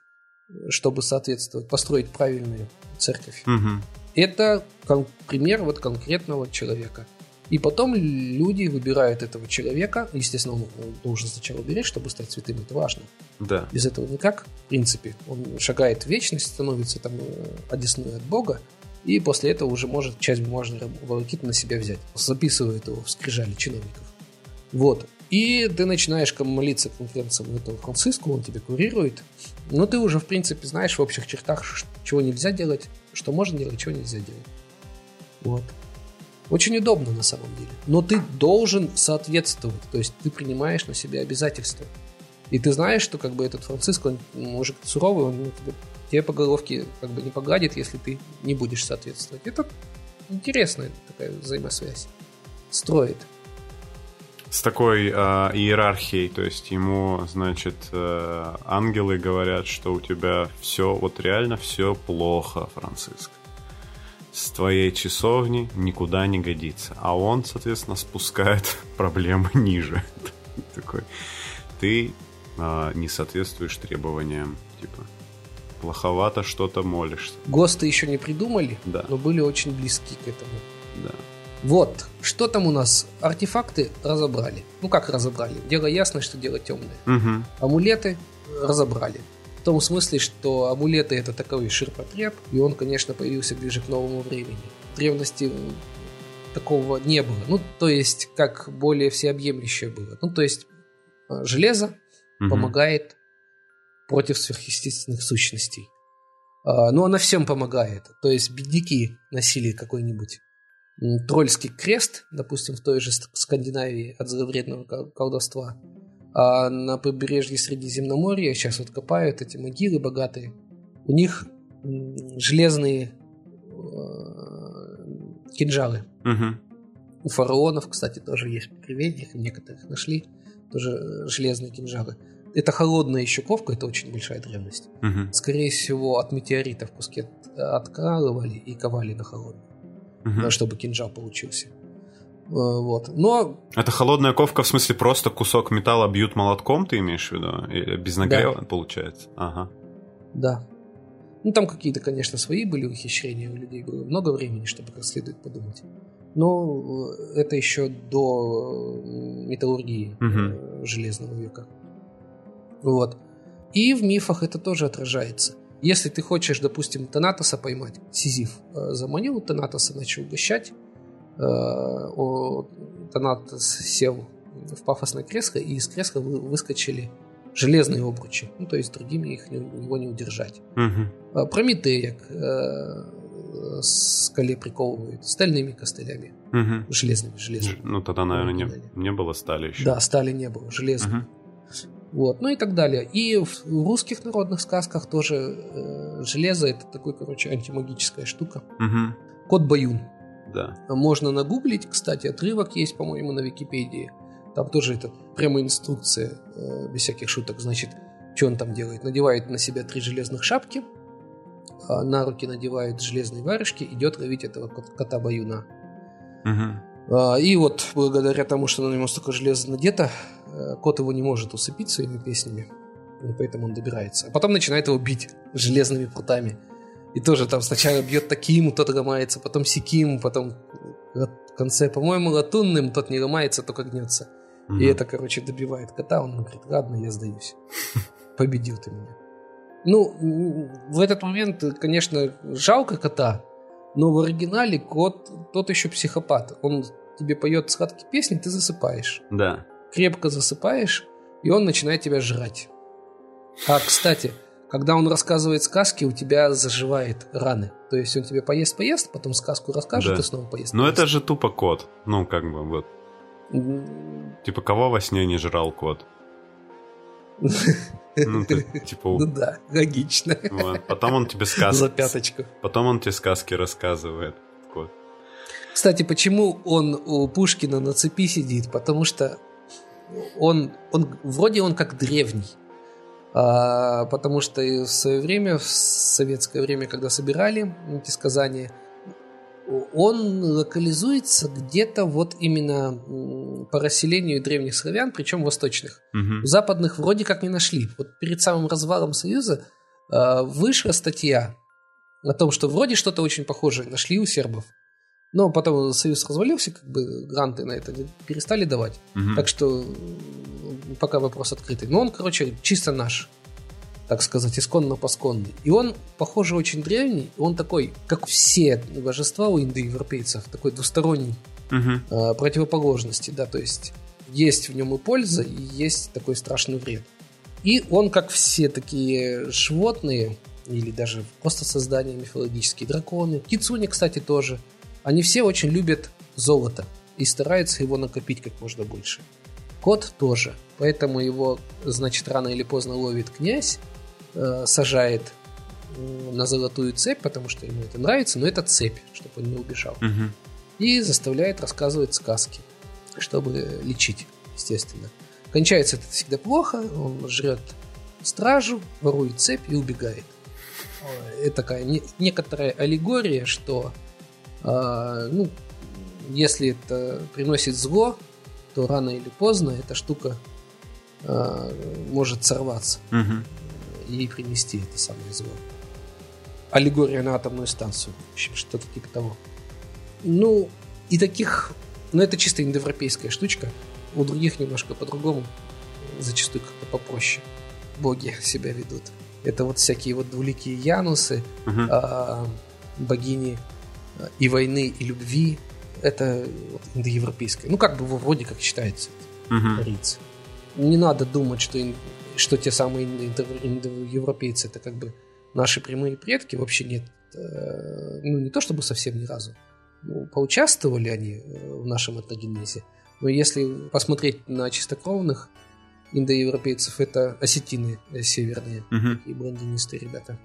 чтобы соответствовать, построить правильную церковь. Угу. Это пример вот конкретного человека. И потом люди выбирают этого человека. Естественно, он должен сначала умереть, чтобы стать святым. Это важно. Да. Без этого никак, в принципе. Он шагает в вечность, становится там э, одесной от Бога. И после этого уже может часть бумажной волокиты на себя взять. Записывает его в скрижали чиновников. Вот. И ты начинаешь молиться конференциям этого Франциску, он тебя курирует. Но ты уже, в принципе, знаешь в общих чертах, чего нельзя делать, что можно делать, чего нельзя делать. Вот. Очень удобно на самом деле. Но ты должен соответствовать. То есть ты принимаешь на себя обязательства. И ты знаешь, что как бы этот Франциск, он мужик суровый, он тебе, тебе по головке как бы не погладит, если ты не будешь соответствовать. Это интересная такая взаимосвязь. Строит. С такой э, иерархией, то есть ему, значит, э, ангелы говорят, что у тебя все, вот реально все плохо, Франциск с твоей часовни никуда не годится. А он, соответственно, спускает проблемы ниже. Такой, ты а, не соответствуешь требованиям, типа, плоховато что-то молишься. ГОСТы еще не придумали, да. но были очень близки к этому. Да. Вот, что там у нас? Артефакты разобрали. Ну как разобрали? Дело ясно, что дело темное. Угу. Амулеты разобрали. В том смысле, что амулеты это такой ширпотреб, и он, конечно, появился ближе к новому времени. В древности такого не было. Ну, то есть, как более всеобъемлющее было. Ну, то есть, э, железо угу. помогает против сверхъестественных сущностей. А, ну, она всем помогает. То есть, бедняки носили какой-нибудь трольский крест, допустим, в той же Скандинавии от зловредного колдовства – а на побережье Средиземноморья сейчас вот копают эти могилы богатые. У них железные э, кинжалы. Угу. У фараонов, кстати, тоже есть приведениях, некоторых нашли тоже э, железные кинжалы. Это холодная еще ковка, это очень большая древность. Угу. Скорее всего, от метеоритов куски откалывали и ковали на холодную, угу. чтобы кинжал получился. Э, вот. Но... Это холодная ковка, в смысле просто кусок металла бьют молотком, ты имеешь в виду? Или без нагрева, да. получается? Ага. Да. Ну, там какие-то, конечно, свои были ухищрения у людей. Было много времени, чтобы как следует подумать. Но э, это еще до э, металлургии угу. железного века. Вот. И в мифах это тоже отражается. Если ты хочешь, допустим, Танатоса поймать, Сизиф заманил Танатоса, начал угощать, э, сел в пафосное кресло, и из кресла выскочили железные обручи. Ну, то есть другими их его не удержать. Угу. Прометея к э, скале приковывают стальными костылями. Угу. Железными, железными. Ну, тогда, наверное, не, не было стали еще. Да, стали не было, железно. Угу. Вот, ну и так далее. И в русских народных сказках тоже э, железо это такой, короче, антимагическая штука. Угу. Кот Баюн. Да. Можно нагуглить, кстати, отрывок есть, по-моему, на Википедии. Там тоже это прямо инструкция, э, без всяких шуток. Значит, что он там делает? Надевает на себя три железных шапки, а на руки надевает железные варежки, идет ловить этого кота Баюна. Угу. И вот благодаря тому, что на нем столько железа надето, э, кот его не может усыпить своими песнями, и поэтому он добирается. А потом начинает его бить железными прутами. И тоже там сначала бьет таким, тот ломается, потом сиким, потом в конце, по-моему, латунным, тот не ломается, только гнется. Угу. И это, короче, добивает кота, он говорит, ладно, я сдаюсь. Победил ты меня. Ну, в этот момент, конечно, жалко кота, но в оригинале кот тот еще психопат. Он тебе поет сладкие песни, ты засыпаешь. Да. Крепко засыпаешь, и он начинает тебя жрать. А, кстати, когда он рассказывает сказки, у тебя заживает раны. То есть он тебе поест-поест, потом сказку расскажет да. и снова поест. Ну это же тупо кот. Ну, как бы вот. Типа, кого во сне не жрал кот? Ну, ты, типа... ну да, логично. Вот. Потом он тебе сказки... За пяточку. Потом он тебе сказки рассказывает. Кот. Кстати, почему он у Пушкина на цепи сидит? Потому что он, он вроде он как древний. А, потому что в свое время, в советское время, когда собирали эти сказания, он локализуется где-то вот именно по расселению древних славян, причем восточных. Угу. Западных вроде как не нашли. Вот перед самым развалом Союза э, вышла статья о том, что вроде что-то очень похожее нашли у сербов. Но потом Союз развалился, как бы гранты на это перестали давать. Угу. Так что пока вопрос открытый. Но он, короче, чисто наш так сказать, исконно-посконный. И он, похоже, очень древний. Он такой, как все божества у индоевропейцев, такой двусторонний угу. э, противоположности. Да, то есть есть в нем и польза, и есть такой страшный вред. И он, как все такие животные, или даже просто создания мифологические, драконы, кицуни, кстати, тоже, они все очень любят золото и стараются его накопить как можно больше. Кот тоже. Поэтому его, значит, рано или поздно ловит князь, э, сажает на золотую цепь, потому что ему это нравится, но это цепь, чтобы он не убежал. Угу. И заставляет рассказывать сказки, чтобы лечить, естественно. Кончается это всегда плохо, он жрет стражу, ворует цепь и убегает. Это такая не, некоторая аллегория, что э, ну, если это приносит зло, то рано или поздно эта штука э, может сорваться. Угу и принести это самое зло. Аллегория на атомную станцию. Что-то типа того. Ну, и таких... Ну, это чисто индоевропейская штучка. У других немножко по-другому. Зачастую как-то попроще. Боги себя ведут. Это вот всякие вот двуликие Янусы, uh-huh. а, богини а, и войны, и любви. Это вот индоевропейское. Ну, как бы вроде как считается. Uh-huh. Не надо думать, что что те самые европейцы это как бы наши прямые предки, вообще нет. Э, ну, не то чтобы совсем ни разу. Ну, поучаствовали они э, в нашем этногенезе, но если посмотреть на чистокровных индоевропейцев, это осетины северные, uh-huh. и блондинистые ребята.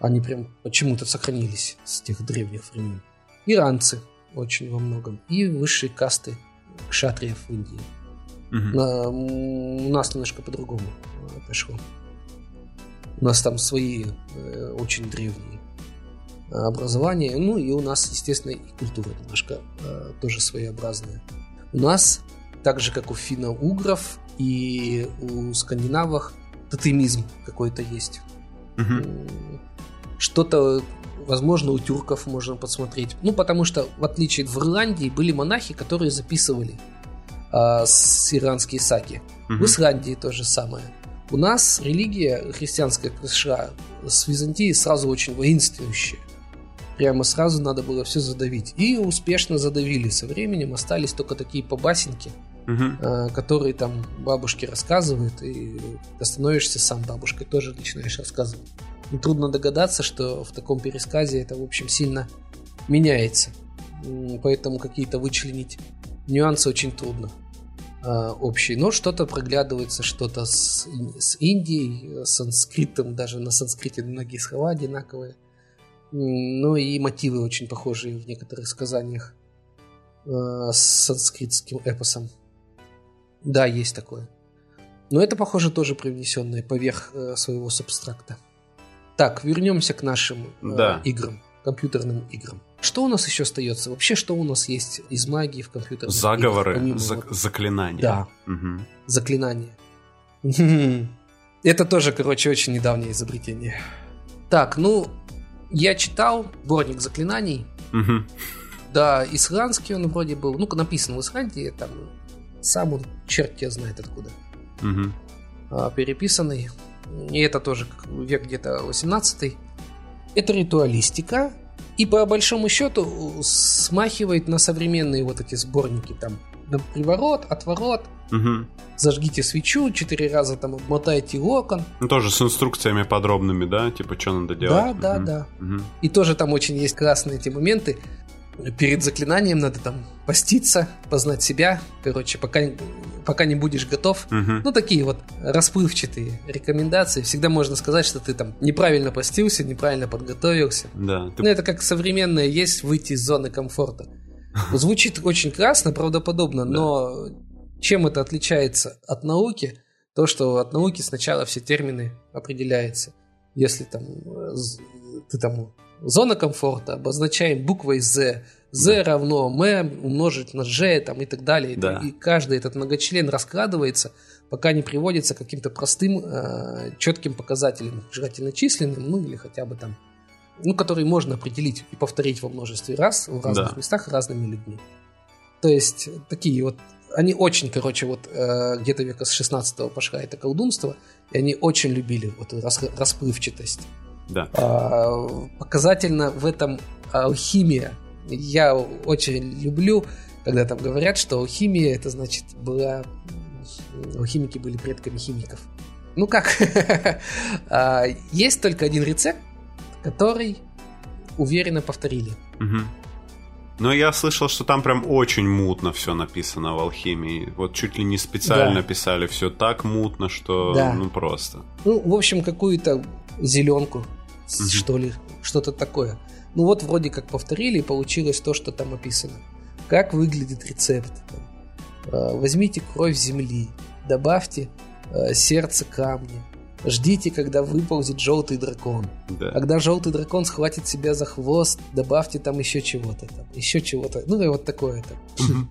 Они прям почему-то сохранились с тех древних времен. Иранцы очень во многом. И высшие касты кшатриев в Индии. Угу. На, у нас немножко по-другому пошло. У нас там свои э, очень древние образования. Ну и у нас, естественно, и культура немножко э, тоже своеобразная. У нас, так же как у финно-угров и у скандинавов, тотемизм какой-то есть. Угу. Что-то, возможно, у тюрков можно посмотреть. Ну, потому что, в отличие в Ирландии, были монахи, которые записывали а, с иранские саги. Угу. В Исландии то же самое. У нас религия христианская пришла с Византии сразу очень воинствующая. Прямо сразу надо было все задавить. И успешно задавили. Со временем остались только такие побасенки, угу. которые там бабушки рассказывают, и ты становишься сам бабушкой, тоже начинаешь рассказывать. Трудно догадаться, что в таком пересказе это, в общем, сильно меняется. Поэтому какие-то вычленить нюансы очень трудно э, общий. Но что-то проглядывается, что-то с, с Индией, с санскритом, даже на санскрите многие слова одинаковые. Ну и мотивы очень похожие в некоторых сказаниях э, с санскритским эпосом. Да, есть такое. Но это, похоже, тоже привнесенное поверх э, своего субстракта. Так, вернемся к нашим э, да. играм, компьютерным играм. Что у нас еще остается? Вообще, что у нас есть из магии в компьютерах? Заговоры, играх, за- вот... заклинания. Да, угу. заклинания. Это тоже, короче, очень недавнее изобретение. Так, ну, я читал сборник заклинаний. Угу. Да, исландский он вроде был. Ну, написан в Исландии, там сам он черт тебя знает откуда. Угу. А, переписанный. И это тоже век где-то 18 Это ритуалистика, и по большому счету смахивает на современные вот эти сборники там на приворот, отворот, угу. зажгите свечу, четыре раза там обмотайте окон. Ну, тоже с инструкциями подробными, да? Типа, что надо делать? Да, да, угу. да. Угу. И тоже там очень есть красные эти моменты перед заклинанием надо там поститься, познать себя. Короче, пока, пока не будешь готов. Угу. Ну, такие вот расплывчатые рекомендации. Всегда можно сказать, что ты там неправильно постился, неправильно подготовился. Да. Ты... Ну, это как современное есть выйти из зоны комфорта. Звучит очень красно, правдоподобно, но чем это отличается от науки? То, что от науки сначала все термины определяются. Если там э, ты там зона комфорта обозначаем буквой Z, Z равно M умножить на G там, и так далее. Да. И каждый этот многочлен раскладывается, пока не приводится к каким-то простым э, четким показателям, желательно численным, ну или хотя бы там, ну, которые можно определить и повторить во множестве раз в разных Да. местах разными людьми. То есть такие вот они очень, короче, вот э, где-то века с 16 пошла это колдунство, и они очень любили вот расплывчатость. Да. А, показательно в этом алхимия. Я очень люблю, когда там говорят, что алхимия это значит была алхимики были предками химиков. Ну как? А, Есть только один рецепт, который уверенно повторили. Но я слышал, что там прям очень мутно все написано в алхимии. Вот чуть ли не специально Да. писали все так мутно, что Да. ну просто. Ну, в общем, какую-то зеленку, Мгм. что ли, что-то такое. Ну вот вроде как повторили, и получилось то, что там описано. Как выглядит рецепт? Э, Возьмите кровь земли, добавьте э, сердце камня, ждите, когда выползет желтый дракон. Да. Когда желтый дракон схватит себя за хвост, добавьте там еще чего-то, там, еще чего-то. Ну и вот такое там.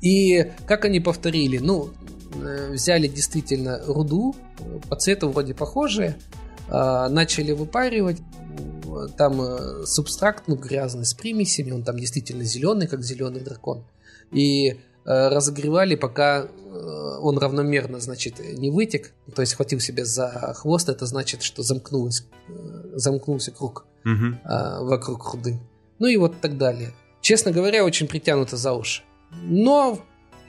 И как они повторили? Ну, э, взяли действительно руду, э, по цвету вроде похожие, а, начали выпаривать, э, там э, субстракт, ну, грязный, с примесями, он там действительно зеленый, как зеленый дракон. И э, разогревали, пока э, он равномерно, значит, не вытек, то есть схватил себя за хвост, это значит, что замкнулось, э, замкнулся круг а, вокруг руды. Ну и вот так далее. Честно говоря, очень притянуто за уши. Но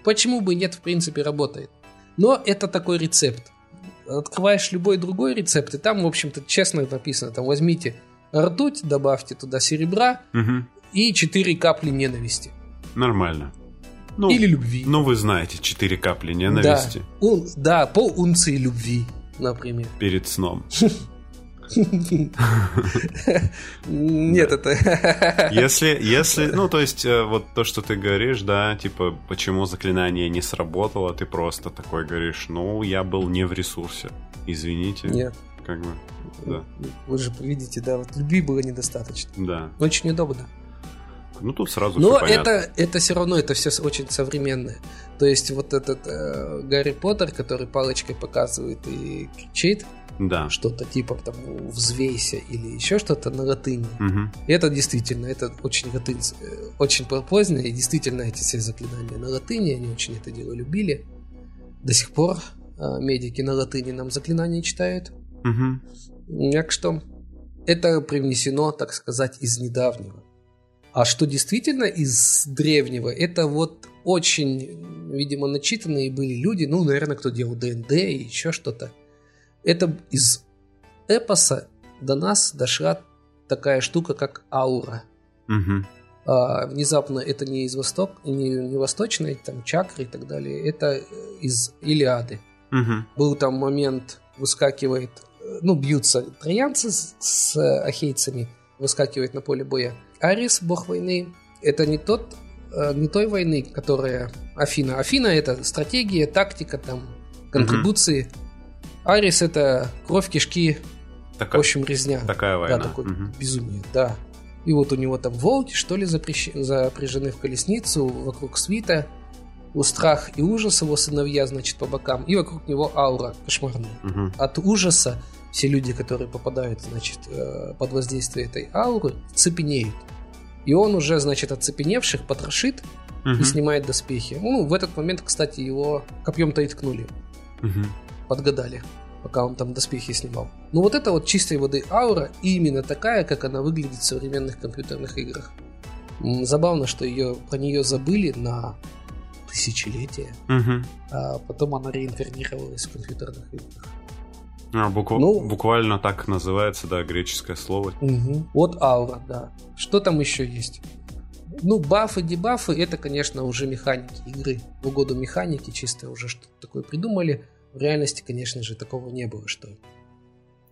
почему бы нет, в принципе, работает. Но это такой рецепт. Открываешь любой другой рецепт, и там, в общем-то, честно написано, там возьмите ртуть, добавьте туда серебра Мгм. и 4 капли ненависти. Нормально. Ну, Или любви. ну, вы знаете, четыре капли ненависти Да, Ун- да, пол унции любви, например. перед сном. Нет, это... Если, если, ну, то есть, э, вот то, что ты говоришь, да, типа, почему заклинание не сработало, ты просто такой говоришь, ну, я был не в ресурсе. Извините. Нет. Как бы, да. Вы же видите, да, вот любви было недостаточно. Да. Очень удобно. Ну, тут сразу Но все понятно. это, это все равно, это все очень современное. То есть вот этот э, Гарри Поттер, который палочкой показывает и кричит Да. что-то типа там «взвейся» или еще что-то на латыни. Мгм. Это действительно, это очень латынь, э, очень позднее, и действительно эти все заклинания на латыни, они очень это дело любили. До сих пор э, медики на латыни нам заклинания читают. Мгм. Так что это привнесено, так сказать, из недавнего. А что действительно из древнего, это вот очень, видимо, начитанные были люди, ну, наверное, кто делал ДНД и еще что-то. Это из эпоса до нас дошла такая штука, как аура. Мгм. А, внезапно это не из восток, не, не восточной, там чакры и так далее, это э, из Илиады. Мгм. Был там момент, выскакивает, э, ну, бьются троянцы с, с ахейцами, выскакивает на поле боя. Арис, бог войны, это не тот, э, не той войны, которая Афина. Афина это стратегия, тактика, там, контрибуции. Арис это кровь, кишки, в Такая, общем, резня. такая война. Да, такое Мгм. безумие, да. И вот у него там волки, что ли, запрещ- запряжены в колесницу, вокруг свита, у страх и ужас его сыновья, значит, по бокам, и вокруг него аура кошмарная. Мгм. От ужаса все люди, которые попадают, значит, э, под воздействие этой ауры, цепенеют. И он уже, значит, оцепеневших потрошит и Мгм. снимает доспехи. Ну, в этот момент, кстати, его копьем-то и ткнули Мгм. Подгадали, пока он там доспехи снимал. Но вот это вот чистой воды аура именно такая, как она выглядит в современных компьютерных играх. Забавно, что ее, про нее забыли на тысячелетия, Мгм. а потом она реинкарнировалась в компьютерных играх. А, букв- Ну- Буквально так называется, да, греческое слово. Вот аура, да. Что там еще есть? Ну, бафы, дебафы, это, конечно, уже механики игры. В угоду механики чисто уже что-то такое придумали. В реальности, конечно же, такого не было, что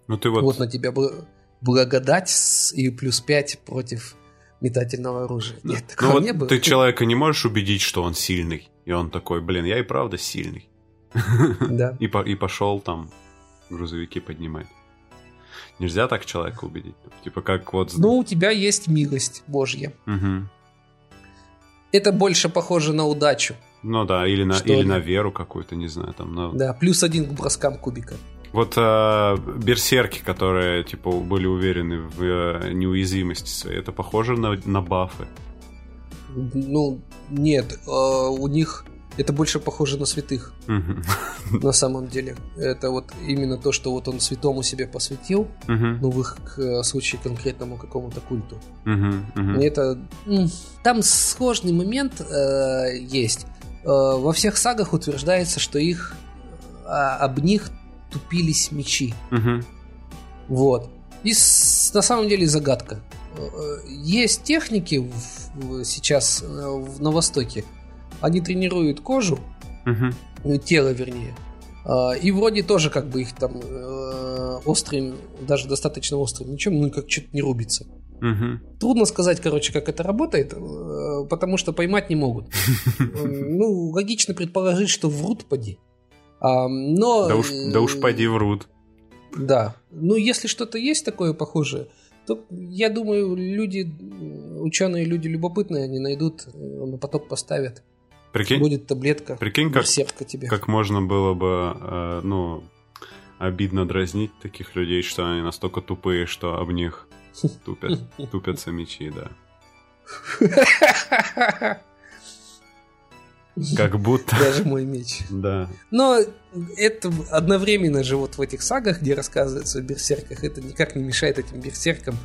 Ну ты Вот, вот... на тебя бл- благодать с- и плюс 5 против метательного оружия. Нет, Ну такого вот не было. ты человека не можешь убедить, что он сильный. И он такой, блин, я и правда сильный. Да. И, по, и пошел там грузовики поднимать. Нельзя так человека убедить. Типа как вот... Ну, у тебя есть милость Божья. Угу. Это больше похоже на удачу. Ну да, или на, или на веру какую-то, не знаю. Там, на... Да, плюс один к броскам кубика. Вот э, берсерки, которые типа были уверены в э, неуязвимости своей, это похоже на, на бафы? Ну, нет, э, у них это больше похоже на святых. На самом деле. Это вот именно то, что вот он святому себе посвятил, ну, в их э, случае конкретному какому-то культу. Это... Там сложный момент э, есть. Э, во всех сагах утверждается, что их а, об них тупились мечи. Вот. И на самом деле загадка. Есть техники в, сейчас в, на Востоке, они тренируют кожу, угу. тело вернее, и вроде тоже как бы их там э, острым, даже достаточно острым ничем, ну как что-то не рубится. Угу. Трудно сказать, короче, как это работает, э, потому что поймать не могут. Ну, логично предположить, что врут, поди. Но... Да уж, да уж поди врут. Да. Ну, если что-то есть такое похожее, то, я думаю, люди, ученые люди любопытные, они найдут, на поток поставят. Прикинь, будет таблетка. Прикинь, как, тебе. как можно было бы, э, ну, обидно дразнить таких людей, что они настолько тупые, что об них тупят, тупятся мечи, да. Как будто... Даже мой меч. Да. Но это одновременно же вот в этих сагах, где рассказывается о берсерках, это никак не мешает этим берсеркам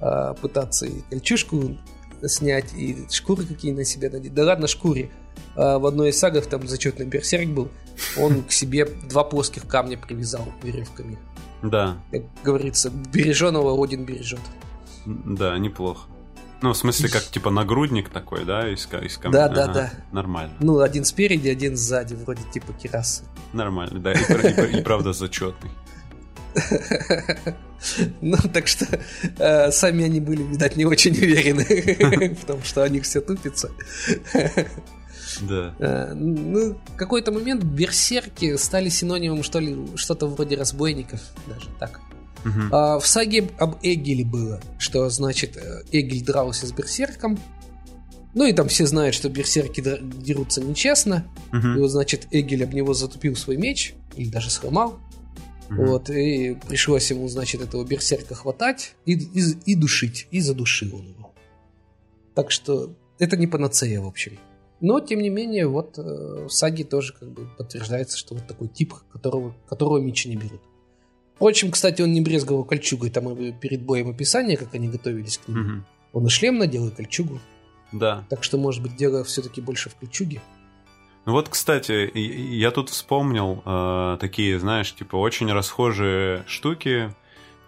а, пытаться и кольчушку снять, и шкуры какие на себя надеть. Да ладно, шкуре. А, в одной из сагов там зачетный берсерк был, он к себе два плоских камня привязал веревками. Да. Как говорится, береженого Один бережет. Да, неплохо. Ну, в смысле, как типа нагрудник такой, да, из, из камня? Да, да, ага, да. Нормально. Ну, один спереди, один сзади, вроде типа керасы. Нормально, да, и, и, и, правда зачетный. Ну, так что э, сами они были, видать, не очень уверены в том, что они все тупится. Да. Э, ну, какой-то момент берсерки стали синонимом что ли, что-то вроде разбойников, даже так. Угу. А, в саге об Эгеле было, что значит э, Эгель дрался с берсерком. Ну и там все знают, что берсерки дерутся нечестно. Угу. И вот, значит, Эгель об него затупил свой меч, или даже сломал. Угу. Вот, и пришлось ему, значит, этого берсерка хватать и, и, и душить. И задушил он его. Так что это не панацея, в общем. Но, тем не менее, вот э, в саге тоже как бы подтверждается, что вот такой тип, которого, которого мечи не берут. Впрочем, кстати, он не брезговал кольчугой, там перед боем описание, как они готовились к нему. Угу. Он и шлем надел, и кольчугу. Да. Так что, может быть, дело все-таки больше в кольчуге. Ну вот, кстати, я тут вспомнил э, такие, знаешь, типа очень расхожие штуки,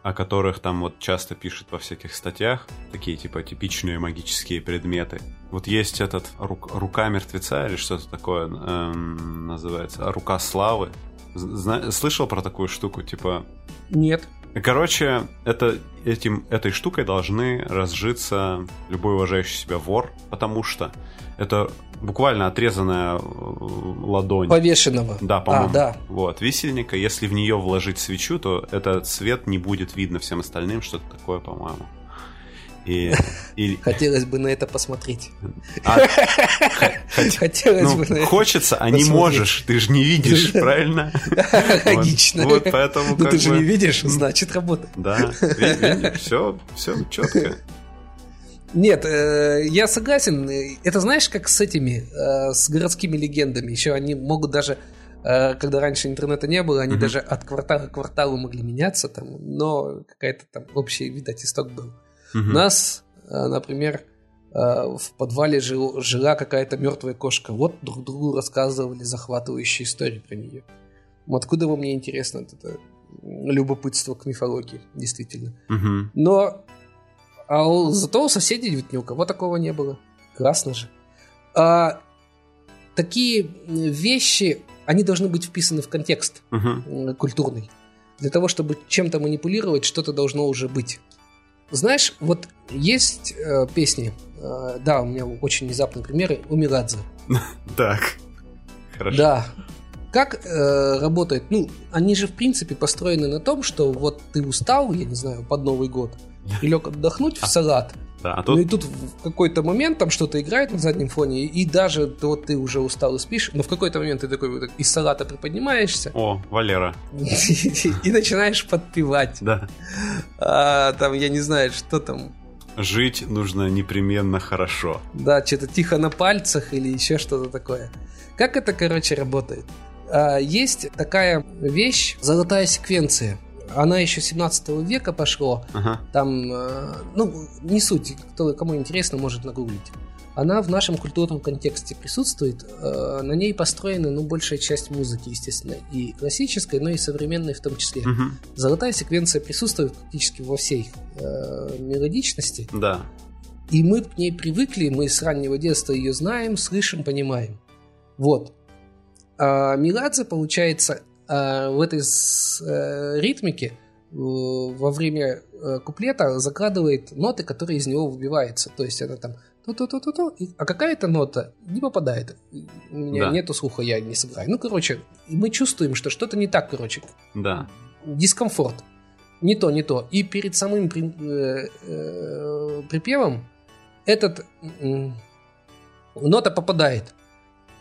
о которых там вот часто пишут во всяких статьях, такие типа типичные магические предметы. Вот есть этот рук, рука мертвеца или что-то такое эм, называется, рука славы. Зна- слышал про такую штуку, типа? Нет. Короче, это, этим, этой штукой должны разжиться любой уважающий себя вор, потому что это буквально отрезанная э, ладонь. Повешенного. Да, по-моему. А, да. Вот, висельника. Если в нее вложить свечу, то этот свет не будет видно всем остальным, что-то такое, по-моему. И, и... Хотелось бы на это посмотреть. А, Хотелось ну, бы на это Хочется, а не можешь. Ты же не видишь, правильно? Логично. Вот, вот поэтому. Ну ты же не видишь, значит работает. Да, все, все четко. Нет, э, я согласен. Это знаешь, как с этими, э, с городскими легендами. Еще они могут даже, э, когда раньше интернета не было, они mm-hmm. даже от квартала к кварталу могли меняться, там, но какая-то там общий, видать, исток был. Mm-hmm. У нас, э, например, э, в подвале жил, жила какая-то мертвая кошка. Вот друг другу рассказывали захватывающие истории про нее. Откуда вам мне интересно это любопытство к мифологии, действительно. Угу. Но а у, зато у соседей ведь ни у кого такого не было. Красно же. А, такие вещи, они должны быть вписаны в контекст uh-huh. культурный. Для того, чтобы чем-то манипулировать, что-то должно уже быть. Знаешь, вот есть э, песни, э, да, у меня очень внезапные примеры, у Меладзе. Так, хорошо. Да, как э, работает? Ну, они же в принципе построены на том, что вот ты устал, я не знаю, под Новый год, и лег отдохнуть в салат. Да, а Ну тут и тут в какой-то момент там что-то играет на заднем фоне, и даже вот ты уже устал и спишь, но в какой-то момент ты такой вот из салата приподнимаешься О, Валера, и начинаешь подпевать. да. А, там, я не знаю, что там, Жить нужно непременно хорошо. да, что-то тихо на пальцах или еще что-то такое. Как это, короче, работает? А, Есть такая вещь, золотая секвенция. Она еще 17 века пошло. Ага. Там, э, ну, не суть, кто, кому интересно, может нагуглить. Она в нашем культурном контексте присутствует. э, На ней построена, ну, большая часть музыки, естественно, и классической, но и современной в том числе. Мгм. Золотая секвенция присутствует практически во всей э, мелодичности, Да. и мы к ней привыкли, мы с раннего детства ее знаем, слышим, понимаем. Вот. А Меладзе, получается, а, в этой с- э, ритмике э, во время э, куплета закладывает ноты, которые из него выбиваются. То есть она там и- а какая-то нота не попадает. У меня Да. нету слуха, я не сыграю. Ну, короче, мы чувствуем, что что-то не так, короче Да. дискомфорт. Не то, не то. И перед самым при- э, э, припевом этот м, нота попадает.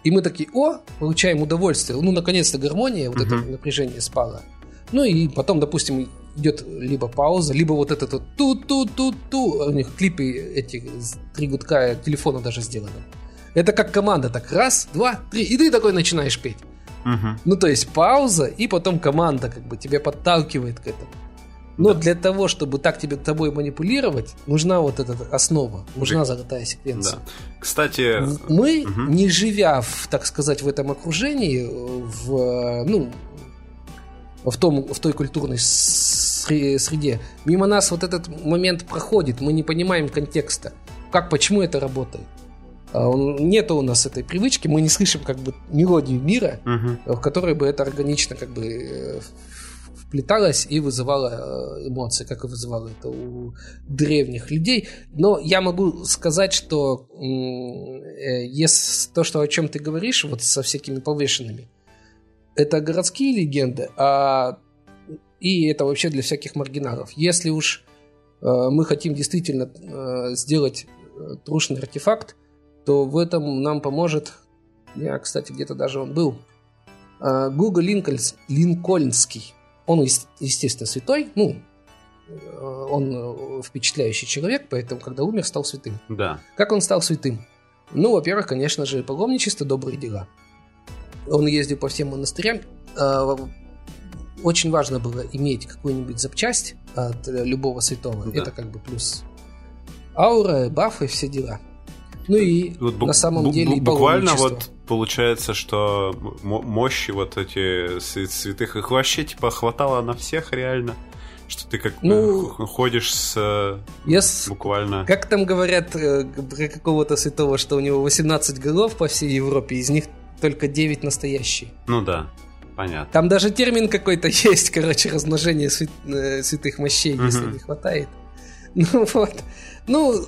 И мы такие, о, получаем удовольствие. Ну, наконец-то гармония, вот это напряжение спало. Ну и потом, допустим, идет либо пауза, либо вот этот вот ту-ту-ту-ту. У них клипы эти три гудка телефона даже сделаны. Это как команда, так раз, два, три, и ты такой начинаешь петь. Мгм. Ну, то есть пауза, и потом команда как бы тебя подталкивает к этому. Но Да. для того, чтобы так тебе тобой манипулировать, нужна вот эта основа, нужна Прик- золотая секвенция. Да. Кстати, В- Мы, Мгм. не живя, в, так сказать, в этом окружении, в, э, ну, в, том, в той культурной сре- среде, мимо нас вот этот момент проходит, мы не понимаем контекста, как, почему это работает. А Нету у нас этой привычки, мы не слышим как бы мелодию мира, мгм. в которой бы это органично как бы вплеталось и вызывало э, эмоции, как и вызывало это у древних людей. Но я могу сказать, что э, ес- то, что о чем ты говоришь, вот со всякими повешенными, это городские легенды, а и это вообще для всяких маргиналов. Если уж э, мы хотим действительно сделать трушный артефакт, то в этом нам поможет, я, кстати, где-то даже он был, Гуго Линкольнс, Линкольнский. Он, ес- естественно, святой, ну, э, он э, впечатляющий человек, поэтому, когда умер, стал святым. Да. Как он стал святым? Ну, во-первых, конечно же, паломничество, добрые дела. Он ездил по всем монастырям. Э, Очень важно было иметь какую-нибудь запчасть от любого святого. Да. Это как бы плюс аура, бафы, все дела. Ну и Вот на самом деле и буквально вот получается, что мощи вот эти свя- святых их вообще типа хватало на всех реально, что ты как Ну, э, ходишь с с- буквально. Как там говорят э, про какого-то святого, что у него 18 голов по всей Европе, из них только 9 настоящие. Ну да, понятно. Там даже термин какой-то есть, короче, размножение свят- э, святых мощей, если Мгм. не хватает. Ну вот. Ну,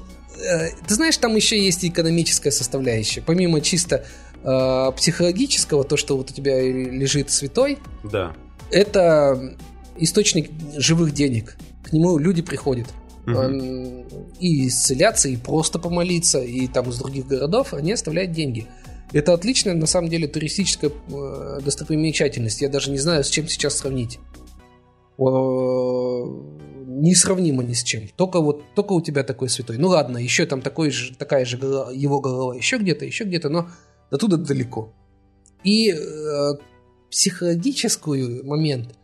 ты знаешь, там еще есть и экономическая составляющая. Помимо чисто э, психологического, то, что вот у тебя лежит святой, Да. это источник живых денег. К нему люди приходят. Эм, И исцеляться, и просто помолиться, и там из других городов они оставляют деньги. Это отличная, на самом деле, туристическая э, достопримечательность. Я даже не знаю, с чем сейчас сравнить. О, Несравнимо ни с чем. Только вот только у тебя такой святой. Ну ладно, еще там такой же, такая же его голова еще где-то, еще где-то, но до туда далеко. И э, психологическую момент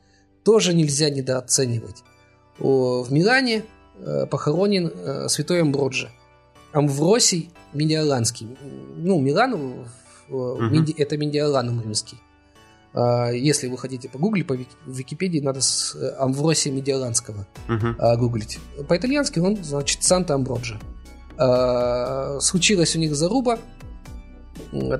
тоже нельзя недооценивать. О, в Милане э, похоронен э, святой Амброджи. Амвросий Медиаланский. Ну, Милан в- в- Мгм. Меди- это Медиаланум римский. А, Если вы хотите погуглить, по Википедии надо с э, Амвросия Медиаланского Мгм. а, гуглить. По-итальянски он, значит, Санта Амброджа. А, случилась у них заруба,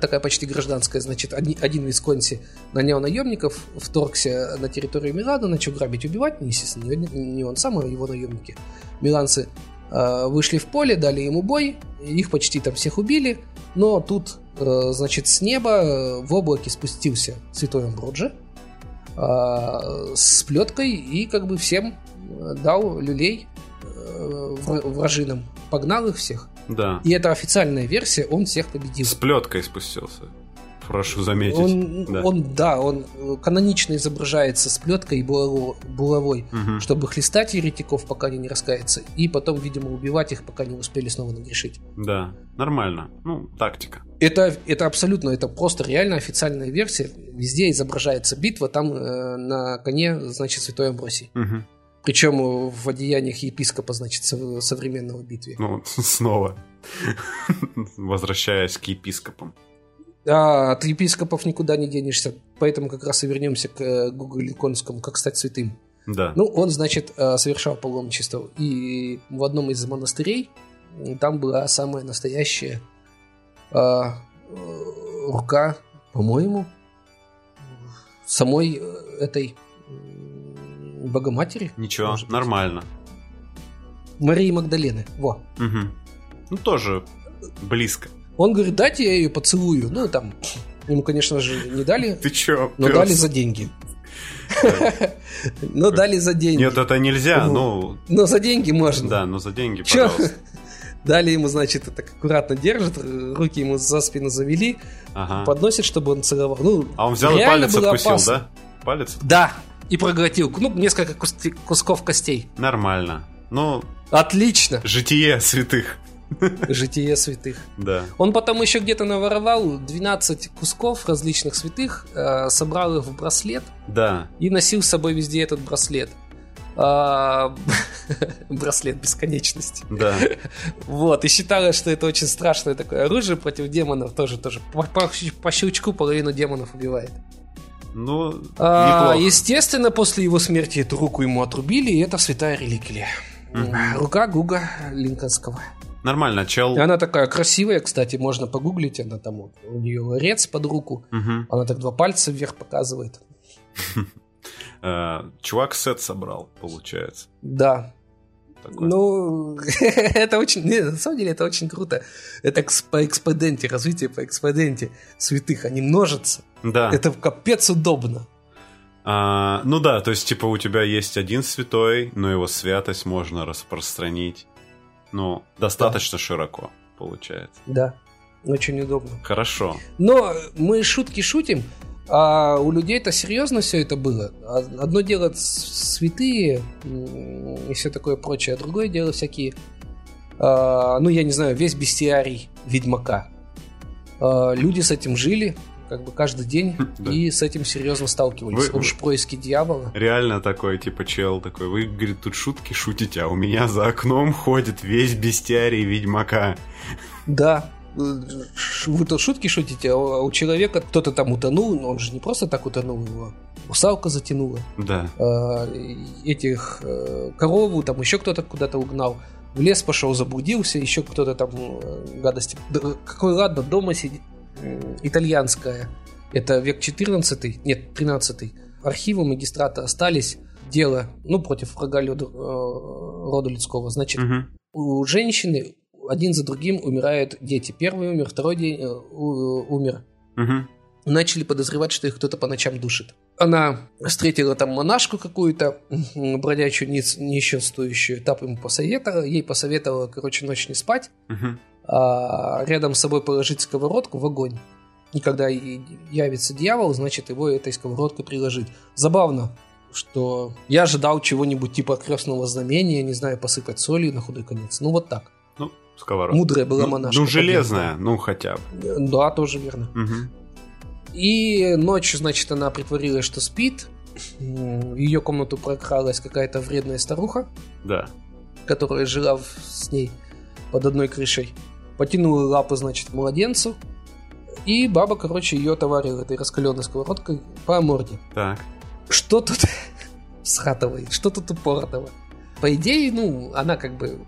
такая почти гражданская, значит, один, висконси нанял наемников, вторгся на территорию Милана, начал грабить, убивать, ну, естественно, не, не он сам, а его наемники. Миланцы а, вышли в поле, дали ему бой, их почти там всех убили, но тут э, значит, с неба в облаке спустился святой Амброджи э, с плеткой и как бы всем дал люлей э, вражинам. Погнал их всех. Да. И это официальная версия, он всех победил. С плеткой спустился. Прошу заметить. Он, да. он, да, он канонично изображается с плеткой и булавой, угу. чтобы хлестать еретиков, пока они не раскаются, и потом, видимо, убивать их, пока не успели снова нагрешить. Да, нормально. Ну, тактика. Это, это абсолютно, это просто реально официальная версия. Везде изображается битва, там э, на коне, значит, Святой Амбросий. Угу. Причем в одеяниях епископа, значит, современного битве. Ну, снова. Возвращаясь к епископам. А от епископов никуда не денешься, поэтому как раз и вернемся к э, Гугу Ликонскому, как стать святым. Да. Ну, он, значит, э, совершал паломничество. И в одном из монастырей там была самая настоящая а, рука, по-моему, самой этой Богоматери. Ничего, нормально. Марии Магдалены. Во. Угу. Ну, тоже близко. Он говорит, дайте я ее поцелую. Ну, там, ему, конечно же, не дали. Ты чё, Но дали за деньги. Но дали за деньги. Нет, это нельзя, ну... Но за деньги можно. Да, но за деньги, пожалуйста. Дали ему, значит, так аккуратно держит, руки ему за спину завели, ага. подносит, чтобы он целовал. Ну, а он взял и палец откусил, опасно. да? Палец? Да, и проглотил. Ну, несколько кусков костей. Нормально. Ну... Отлично. Житие святых. Житие святых. Да. Он потом еще где-то наворовал 12 кусков различных святых, э, собрал их в браслет. Да. И носил с собой везде этот браслет. А, браслет бесконечности. Да. Вот, и считалось, что это очень страшное такое оружие против демонов. Тоже, тоже. По, по, по щелчку половину демонов убивает. Ну, а, естественно, после его смерти эту руку ему отрубили, и это святая реликвия. Угу. Рука Гуга Линкольнского. Нормально, чел. И она такая красивая, кстати, можно погуглить, она там вот, у нее ларец под руку, угу. она так два пальца вверх показывает. Э, чувак сет собрал, получается. Да. Такой. Ну, это очень, не, на самом деле это очень круто. Это по экспеденте, развитие по экспеденте святых, они множатся. Да. Это капец удобно. А, ну да, то есть, типа, у тебя есть один святой, но его святость можно распространить ну, достаточно да. широко получается. Да, очень удобно. Хорошо. Но мы шутки шутим, а у людей это серьезно все это было. Одно дело святые и все такое прочее, а другое дело всякие, а, ну я не знаю, весь бестиарий Ведьмака. А, люди с этим жили, как бы каждый день да. и с этим серьезно сталкивались. Вы, Уж происки дьявола. Реально такой, типа, чел такой, вы, говорит, тут шутки шутите, а у меня за окном ходит весь бестиарий Ведьмака. Да, вы тут шутки шутите, а у человека кто-то там утонул, но он же не просто так утонул, его русалка затянула. Да. А, этих э, корову там еще кто-то куда-то угнал. В лес пошел, заблудился, еще кто-то там э, гадости. Какой ладно, дома сидит, итальянская. Это век 14, нет, 13. Архивы магистрата остались. Дело, ну, против врага э, рода людского. Значит, угу. у женщины один за другим умирают дети. Первый умер, второй день э, умер. Угу. Начали подозревать, что их кто-то по ночам душит. Она встретила там монашку какую-то, бродячую, несчастствующую, этап ему посоветовала, ей посоветовала, короче, ночь не спать. Угу а, рядом с собой положить сковородку в огонь. И когда явится дьявол, значит его этой сковородкой приложить. Забавно, что я ожидал чего-нибудь типа крестного знамения, не знаю, посыпать солью на худой конец. Ну вот так. Ну, сковородка. Мудрая была ну, монашка. Ну, железная, ну хотя бы. Да, тоже верно. Угу. И ночью, значит, она притворилась, что спит. В ее комнату прокралась какая-то вредная старуха. Да. Которая жила с ней под одной крышей потянула лапы, значит, младенцу, и баба, короче, ее товарила этой раскаленной сковородкой по морде. Так. Что тут схатывает? Что тут упоротого? По идее, ну, она как бы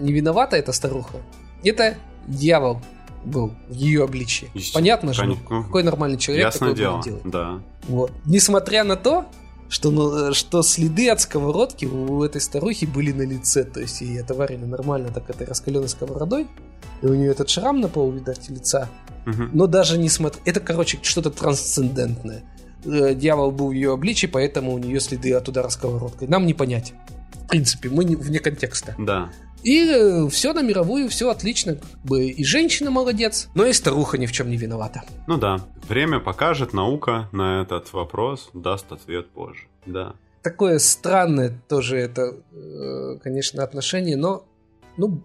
не виновата, эта старуха. Это дьявол был в ее обличии. Понятно же, ну, какой нормальный человек Ясное такой дело, делать. Да. Вот. Несмотря на то, что, ну, что следы от сковородки у этой старухи были на лице. То есть ей отоварили нормально так этой раскаленной сковородой. И у нее этот шрам на пол, видать, лица. Угу. Но даже не смотри... Это, короче, что-то трансцендентное. Э, дьявол был в ее обличии, поэтому у нее следы от удара сковородкой. Нам не понять. В принципе, мы не, вне контекста. Да. И э, все на мировую, все отлично. Как бы и женщина молодец, но и старуха ни в чем не виновата. Ну да, время покажет, наука на этот вопрос даст ответ позже. Да. Такое странное тоже это, э, конечно, отношение, но ну,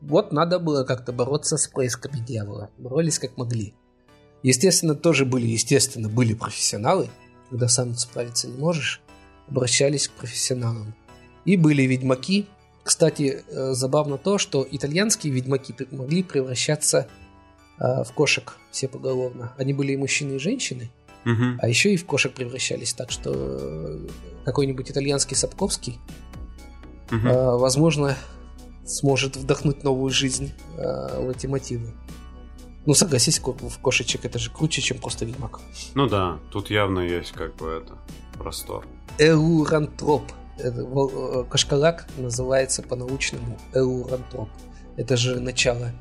вот надо было как-то бороться с поисками дьявола. Боролись как могли. Естественно, тоже были, естественно, были профессионалы. Когда сам справиться не можешь, обращались к профессионалам. И были ведьмаки. Кстати, э, забавно то, что итальянские ведьмаки могли превращаться э, в кошек все поголовно. Они были и мужчины, и женщины. Угу. А еще и в кошек превращались. Так что э, какой-нибудь итальянский Сапковский, угу. возможно, сможет вдохнуть новую жизнь в эти мотивы. Ну, согласись, в кошечек это же круче, чем просто ведьмак. Ну да, тут явно есть как бы это простор. Эурантроп. Это, э, кашкалак называется по-научному эурантроп. Это же начало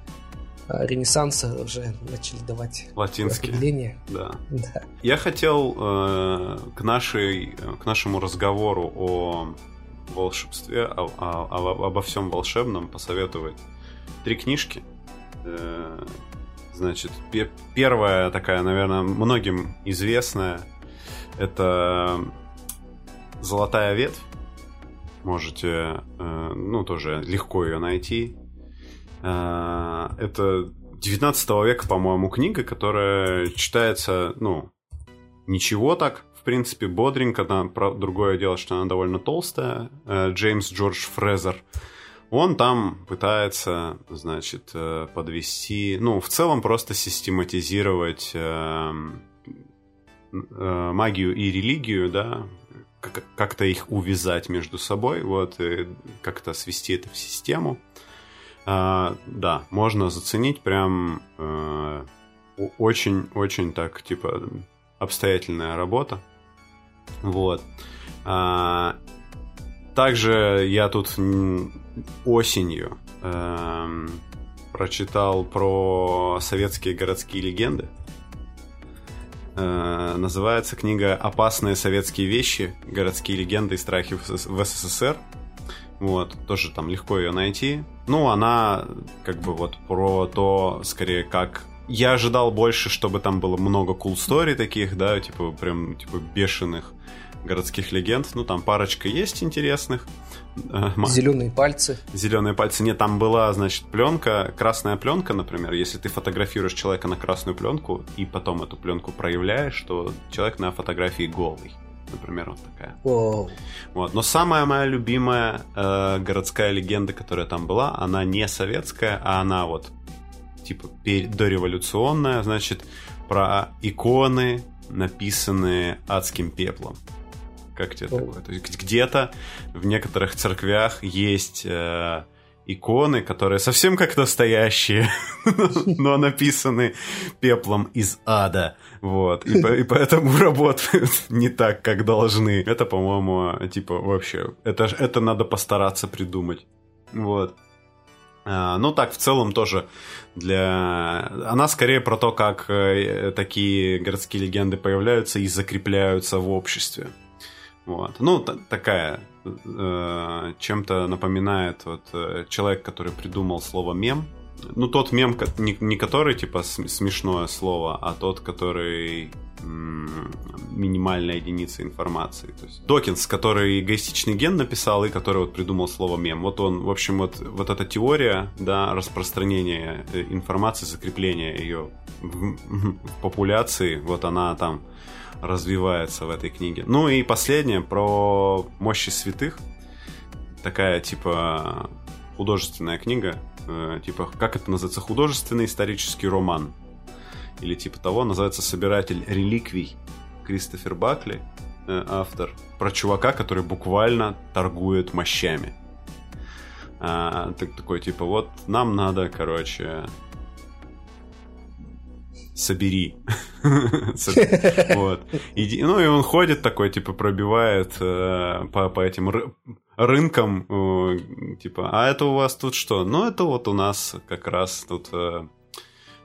а, Ренессанса уже начали давать латинские определения. Да. да. Я хотел э, к нашей к нашему разговору о волшебстве, о, о, о, обо всем волшебном посоветовать три книжки. Э, Значит, первая такая, наверное, многим известная, это «Золотая ветвь». Можете, э, ну, тоже легко ее найти. Э, это 19 века, по-моему, книга, которая читается, ну, ничего так, в принципе, бодренько. Она, другое дело, что она довольно толстая. Э, Джеймс Джордж Фрезер он там пытается, значит, подвести, ну, в целом просто систематизировать э, э, магию и религию, да, как-то их увязать между собой, вот, и как-то свести это в систему. А, да, можно заценить прям очень-очень так, типа, обстоятельная работа. Вот. А, также я тут осенью эм, прочитал про советские городские легенды. Э, называется книга «Опасные советские вещи. Городские легенды и страхи в СССР». Вот, тоже там легко ее найти. Ну, она как бы вот про то, скорее, как... Я ожидал больше, чтобы там было много cool story таких, да, типа прям типа бешеных городских легенд. Ну, там парочка есть интересных. Зеленые пальцы. Зеленые пальцы. Нет, там была, значит, пленка, красная пленка, например. Если ты фотографируешь человека на красную пленку и потом эту пленку проявляешь, то человек на фотографии голый. Например, вот такая. Wow. Вот. Но самая моя любимая э, городская легенда, которая там была, она не советская, а она вот типа дореволюционная, значит, про иконы, написанные адским пеплом. Как тебе такое? То есть где-то в некоторых церквях есть э, иконы, которые совсем как настоящие, но написаны пеплом из ада. Вот. И, и поэтому работают не так, как должны. Это, по-моему, типа вообще. Это, это надо постараться придумать. Вот. А, ну так, в целом тоже для... Она скорее про то, как э, такие городские легенды появляются и закрепляются в обществе. Вот. Ну, такая э, чем-то напоминает вот э, человек, который придумал слово мем. Ну, тот мем, не, не который, типа, смешное слово, а тот, который минимальная единица информации. То есть Докинс, который эгоистичный ген написал и который вот придумал слово мем. Вот он, в общем, вот, вот эта теория, да, распространения э, информации, закрепления ее в, в популяции, вот она там развивается в этой книге. Ну и последнее про мощи святых. Такая типа художественная книга. Э, типа, как это называется? Художественный исторический роман. Или типа того. Называется «Собиратель реликвий». Кристофер Бакли, э, автор, про чувака, который буквально торгует мощами. А, так, такой типа, вот нам надо, короче, собери. вот. И, ну, и он ходит такой, типа, пробивает э, по, по этим ры рынкам, э, типа, а это у вас тут что? Ну, это вот у нас как раз тут, э,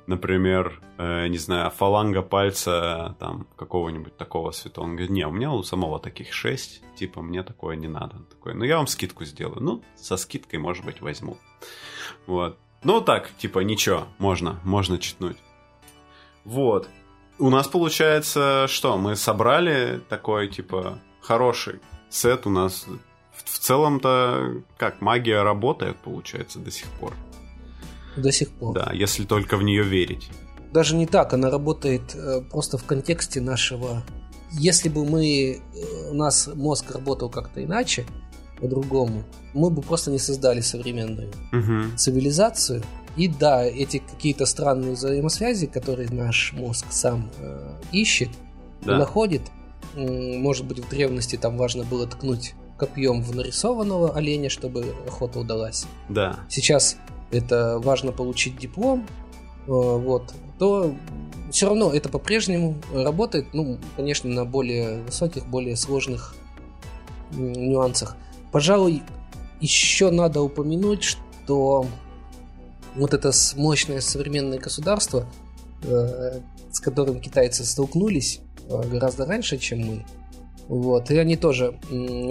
например, не знаю, фаланга пальца там какого-нибудь такого святого. Он говорит, не, у меня у самого таких шесть, типа, мне такое не надо. Такой, ну, я вам скидку сделаю. Ну, со скидкой, может быть, возьму. Вот. Ну, так, типа, ничего, можно, можно читнуть. Вот. У нас получается, что мы собрали такой, типа, хороший сет у нас. В, в целом-то, как, магия работает, получается, до сих пор. До сих пор. Да, если только в нее верить. Даже не так, она работает э, просто в контексте нашего... Если бы мы, э, у нас мозг работал как-то иначе, по-другому, мы бы просто не создали современную угу. цивилизацию, и да, эти какие-то странные взаимосвязи, которые наш мозг сам э, ищет да. находит, может быть, в древности там важно было ткнуть копьем в нарисованного оленя, чтобы охота удалась. Да. Сейчас это важно получить диплом, э, вот, то все равно это по-прежнему работает, ну, конечно, на более высоких, более сложных нюансах. Пожалуй, еще надо упомянуть, что вот это мощное современное государство, э, с которым китайцы столкнулись э, гораздо раньше, чем мы, вот, и они тоже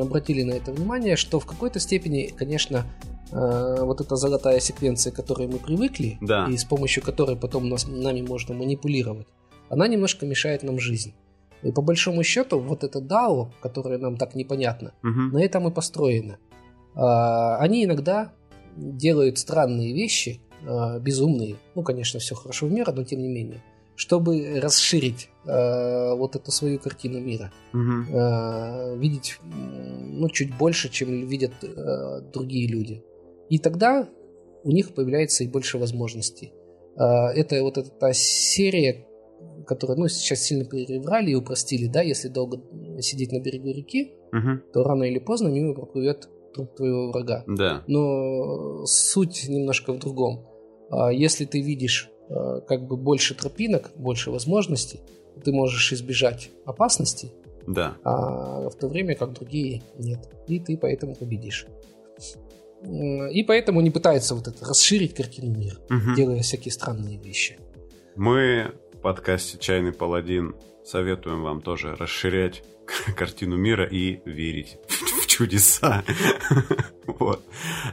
обратили на это внимание, что в какой-то степени, конечно, э, вот эта золотая секвенция, к которой мы привыкли, да. и с помощью которой потом нас, нами можно манипулировать, она немножко мешает нам жизнь. И по большому счету, вот это DAO, которое нам так непонятно, угу. на этом и построено. А, они иногда делают странные вещи, э, безумные, ну, конечно, все хорошо в мире, но тем не менее, чтобы расширить э, вот эту свою картину мира, угу. э, видеть ну, чуть больше, чем видят э, другие люди. И тогда у них появляется и больше возможностей. Э, это вот эта серия, которую ну, сейчас сильно переврали и упростили, да, если долго сидеть на берегу реки, угу. то рано или поздно мимо проплывет труп твоего врага. Да. Но суть немножко в другом. А если ты видишь а, как бы больше тропинок, больше возможностей, ты можешь избежать опасностей, да. а в то время как другие нет. И ты поэтому победишь. И поэтому не пытаются вот это расширить картину мира, угу. делая всякие странные вещи. Мы в подкасте «Чайный паладин» советуем вам тоже расширять картину мира и верить чудеса. вот.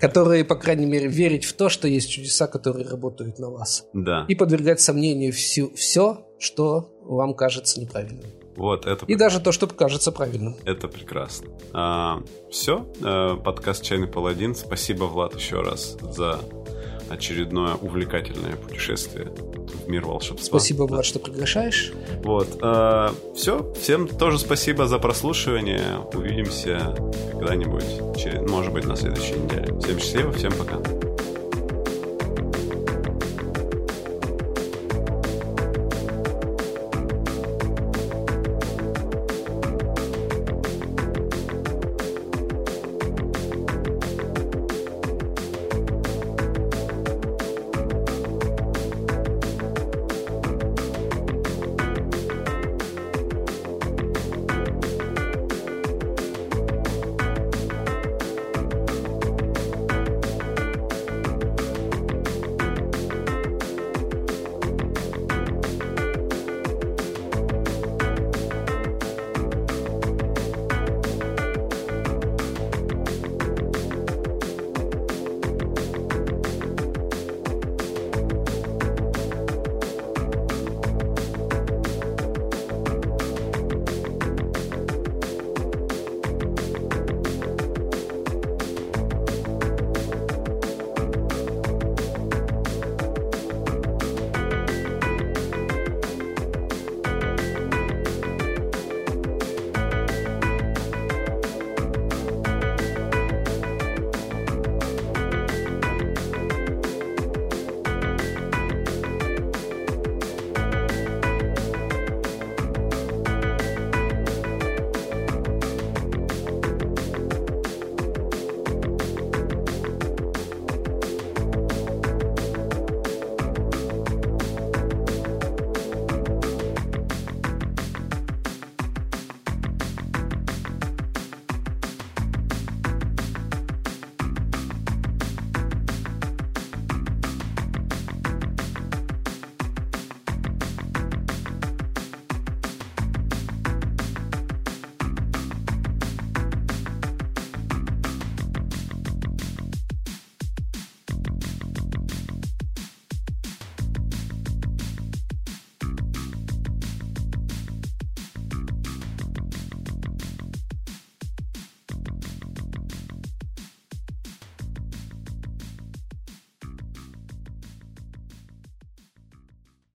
Которые, по крайней мере, верить в то, что есть чудеса, которые работают на вас. Да. И подвергать сомнению всю, все, что вам кажется неправильным. Вот, это... И даже то, что кажется правильным. Это прекрасно. А, все, а, подкаст «Чайный паладин». Спасибо, Влад, еще раз за очередное увлекательное путешествие мир волшебства. Спасибо, Влад, что приглашаешь. Вот. Э, все. Всем тоже спасибо за прослушивание. Увидимся когда-нибудь, через, может быть, на следующей неделе. Всем счастливо, всем пока.